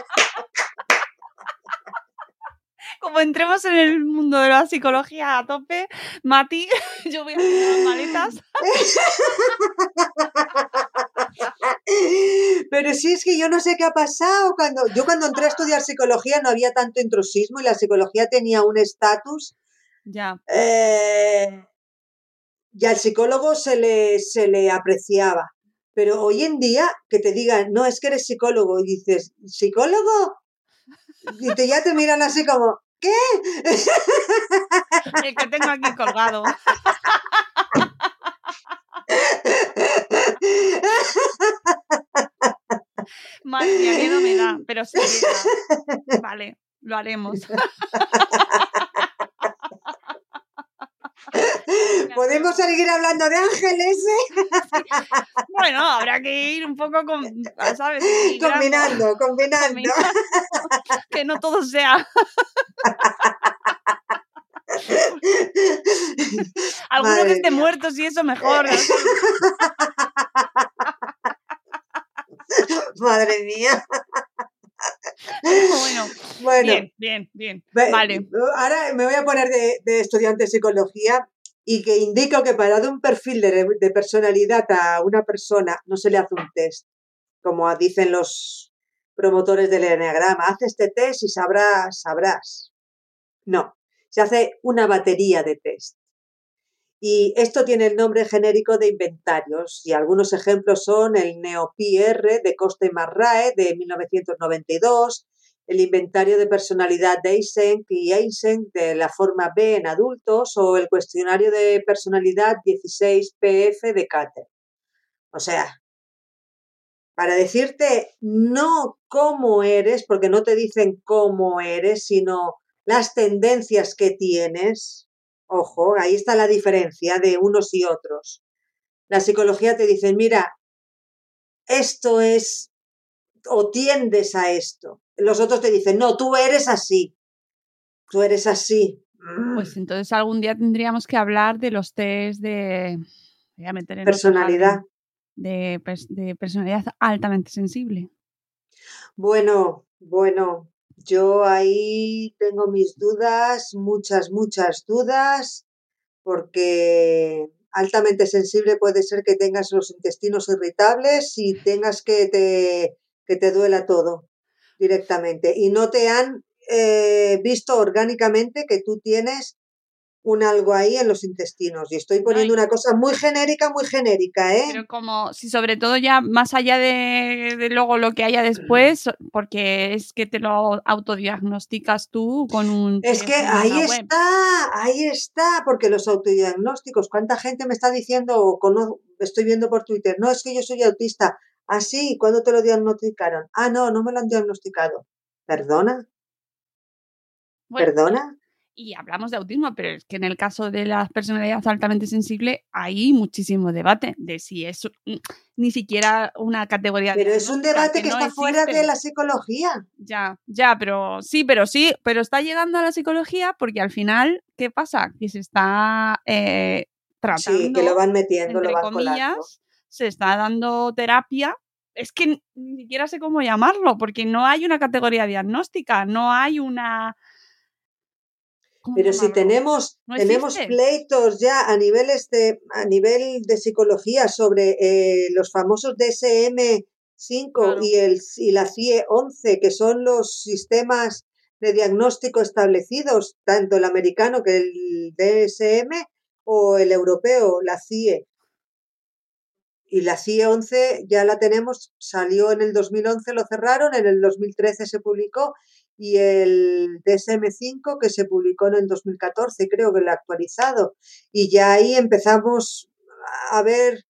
Como entremos en el mundo de la psicología a tope, Mati, yo voy a hacer las maletas. Pero sí es que yo no sé qué ha pasado. Cuando, yo cuando entré a estudiar psicología no había tanto intrusismo y la psicología tenía un estatus. Ya. Eh, y al psicólogo se le, se le apreciaba. Pero hoy en día que te digan, no, es que eres psicólogo, y dices, ¿psicólogo? Y te, ya te miran así como, ¿qué? El que tengo aquí colgado. Madre mía, miedo me da, pero sí. Vale, lo haremos. ¿Podemos seguir hablando de ángeles? Bueno, habrá que ir un poco con, ¿sabes? Combinando, combinando, Que no todo sea. Algunos que estén muertos y eso mejor. Madre mía. Bueno, bueno, bien, bien, bien. Vale. Ahora me voy a poner de, estudiante de psicología y que indico que para dar un perfil de, de, personalidad a una persona no se le hace un test, como dicen los promotores del enneagrama. Haz este test y sabrás, sabrás. No, se hace una batería de test. Y esto tiene el nombre genérico de inventarios y algunos ejemplos son el NeoPR de Costa y Marrae de 1992, el inventario de personalidad de Eysenck y Eysenck de la forma B en adultos o el cuestionario de personalidad 16PF de Cater. O sea, para decirte no cómo eres, porque no te dicen cómo eres, sino las tendencias que tienes, Ojo, ahí está la diferencia de unos y otros. La psicología te dice, mira, esto es o tiendes a esto. Los otros te dicen, no, tú eres así. Tú eres así. Pues entonces algún día tendríamos que hablar de los test de personalidad. De, de personalidad altamente sensible. Bueno, bueno, yo ahí tengo mis dudas, muchas, muchas dudas, porque altamente sensible puede ser que tengas los intestinos irritables y tengas que te, que te duela todo directamente. Y no te han eh, visto orgánicamente que tú tienes un algo ahí en los intestinos. Y estoy poniendo una cosa muy genérica, muy genérica, ¿eh? Pero como, si sobre todo ya más allá de, de, luego lo que haya después, porque es que te lo autodiagnosticas tú con un... Es que ahí está, ahí está, porque los autodiagnósticos, ¿cuánta gente me está diciendo, o estoy viendo por Twitter, no, es que yo soy autista. Ah, sí, ¿cuándo te lo diagnosticaron? Ah, no, no me lo han diagnosticado. ¿Perdona? ¿Perdona? y hablamos de autismo, pero es que en el caso de las personalidades altamente sensibles hay muchísimo debate de si es mm, ni siquiera una categoría. Pero es un debate que, está fuera de la psicología. Ya, ya, pero sí, pero sí, pero está llegando a la psicología porque al final, ¿qué pasa? Que se está eh, tratando. Sí, que lo van metiendo, lo van comillas, se está dando terapia es que ni siquiera sé cómo llamarlo, porque no hay una categoría diagnóstica, no hay una... Pero si tenemos, tenemos pleitos ya a, niveles de, a nivel de psicología sobre eh, los famosos DSM-5 y, el, y la CIE-11, que son los sistemas de diagnóstico establecidos, tanto el americano que el DSM o el europeo, la CIE. Y la CIE 11 ya la tenemos, salió en el 2011, lo cerraron, en el 2013 se publicó y el DSM5 que se publicó en el 2014, creo que lo ha actualizado. Y ya ahí empezamos a ver,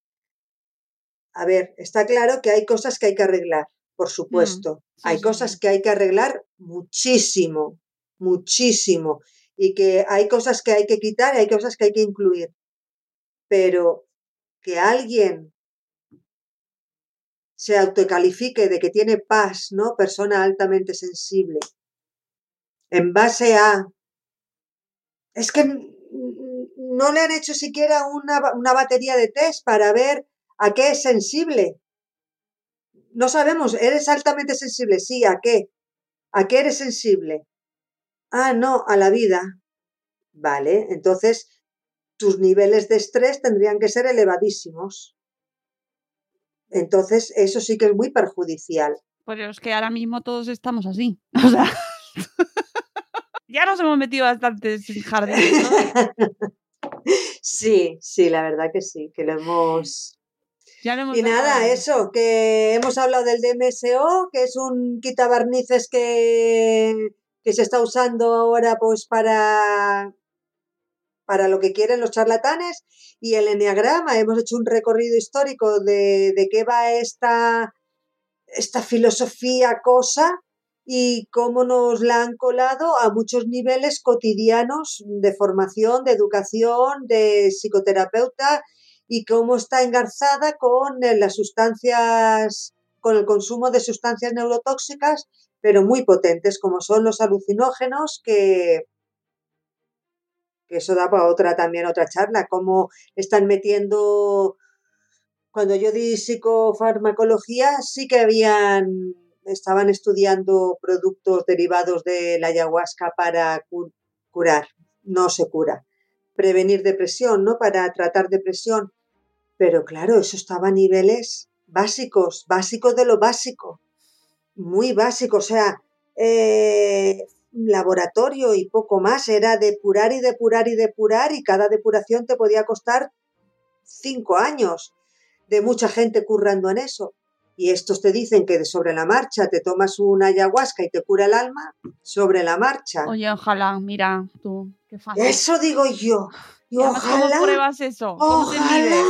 a ver, está claro que hay cosas que hay que arreglar, por mm, supuesto. hay cosas que hay que arreglar muchísimo, muchísimo. Y que hay cosas que hay que quitar y hay cosas que hay que incluir. Pero que alguien se autocalifique de que tiene paz, ¿no? Persona altamente sensible. En base a... Es que no le han hecho siquiera una, una batería de test para ver a qué es sensible. No sabemos, ¿eres altamente sensible? Sí, ¿a qué? ¿A qué eres sensible? Ah, no, a la vida. Vale, entonces tus niveles de estrés tendrían que ser elevadísimos. Entonces, eso sí que es muy perjudicial. Pues es que ahora mismo todos estamos así. O sea, ya nos hemos metido bastante sin jardín. sí, sí, la verdad que sí, que lo hemos... y nada, eso, que hemos hablado del DMSO, que es un quitabarnices que, que se está usando ahora pues para para lo que quieren los charlatanes y el enneagrama. Hemos hecho un recorrido histórico de, de qué va esta, esta filosofía cosa y cómo nos la han colado a muchos niveles cotidianos de formación, de educación, de psicoterapeuta y cómo está engarzada con las sustancias, con el consumo de sustancias neurotóxicas, pero muy potentes, como son los alucinógenos, que eso da para otra también, otra charla, cómo están metiendo, cuando yo di psicofarmacología, sí que habían, estaban estudiando productos derivados de la ayahuasca para curar, no se cura, prevenir depresión, ¿no? Para tratar depresión, pero claro, eso estaba a niveles básicos, básicos de lo básico, muy básicos, o sea, eh, laboratorio y poco más, era depurar y depurar y depurar y cada depuración te podía costar cinco años de mucha gente currando en eso. Y estos te dicen que sobre la marcha te tomas una ayahuasca y te cura el alma, sobre la marcha. Oye, ojalá, mira tú, qué fácil. Eso digo yo. Y ojalá. ¿Cómo pruebas eso? ojalá.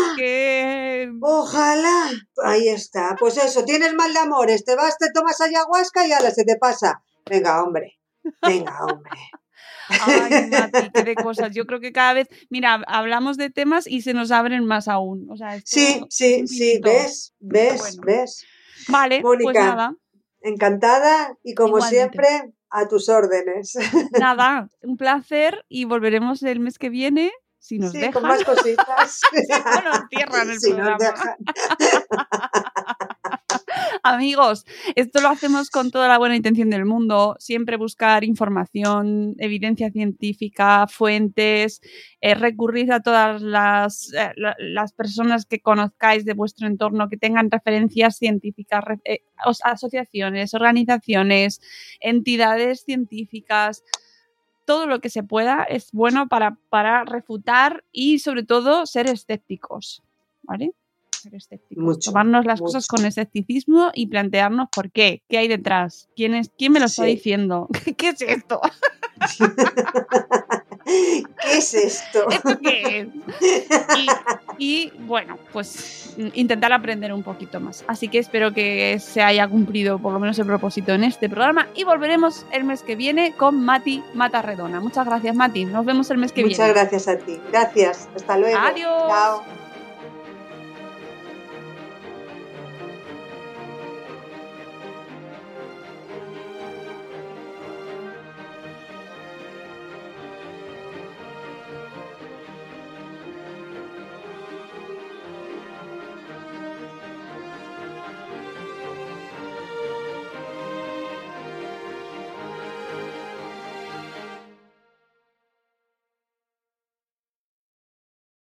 Ojalá. Ahí está. Pues eso, tienes mal de amores, te vas, te tomas ayahuasca y ahora se te pasa. Venga, hombre. Venga, hombre. Ay, Mati, qué de cosas. Yo creo que cada vez, mira, hablamos de temas y se nos abren más aún. O sea, sí, sí, sí, ves, ves, ves. Vale, pues nada. Encantada y como siempre, a tus órdenes. Nada, un placer y volveremos el mes que viene si nos sí, con más cositas. bueno, tierra en el programa. Amigos, esto lo hacemos con toda la buena intención del mundo. Siempre buscar información, evidencia científica, fuentes, eh, recurrir a todas las, eh, las, personas que conozcáis de vuestro entorno, que tengan referencias científicas, eh, asociaciones, organizaciones, entidades científicas todo lo que se pueda es bueno para, para refutar y sobre todo ser escépticos. ¿Vale? Ser escépticos. Tomarnos las cosas con escepticismo y plantearnos por qué, qué hay detrás, quién, es, quién me lo está diciendo, qué es esto. ¿Qué es esto? qué es? Y, bueno, pues intentar aprender un poquito más. Así que espero que se haya cumplido por lo menos el propósito en este programa y volveremos el mes que viene con Mati Matarredona. Muchas gracias, Mati. Nos vemos el mes que viene. Muchas gracias a ti. Gracias. Hasta luego. Adiós. Chao.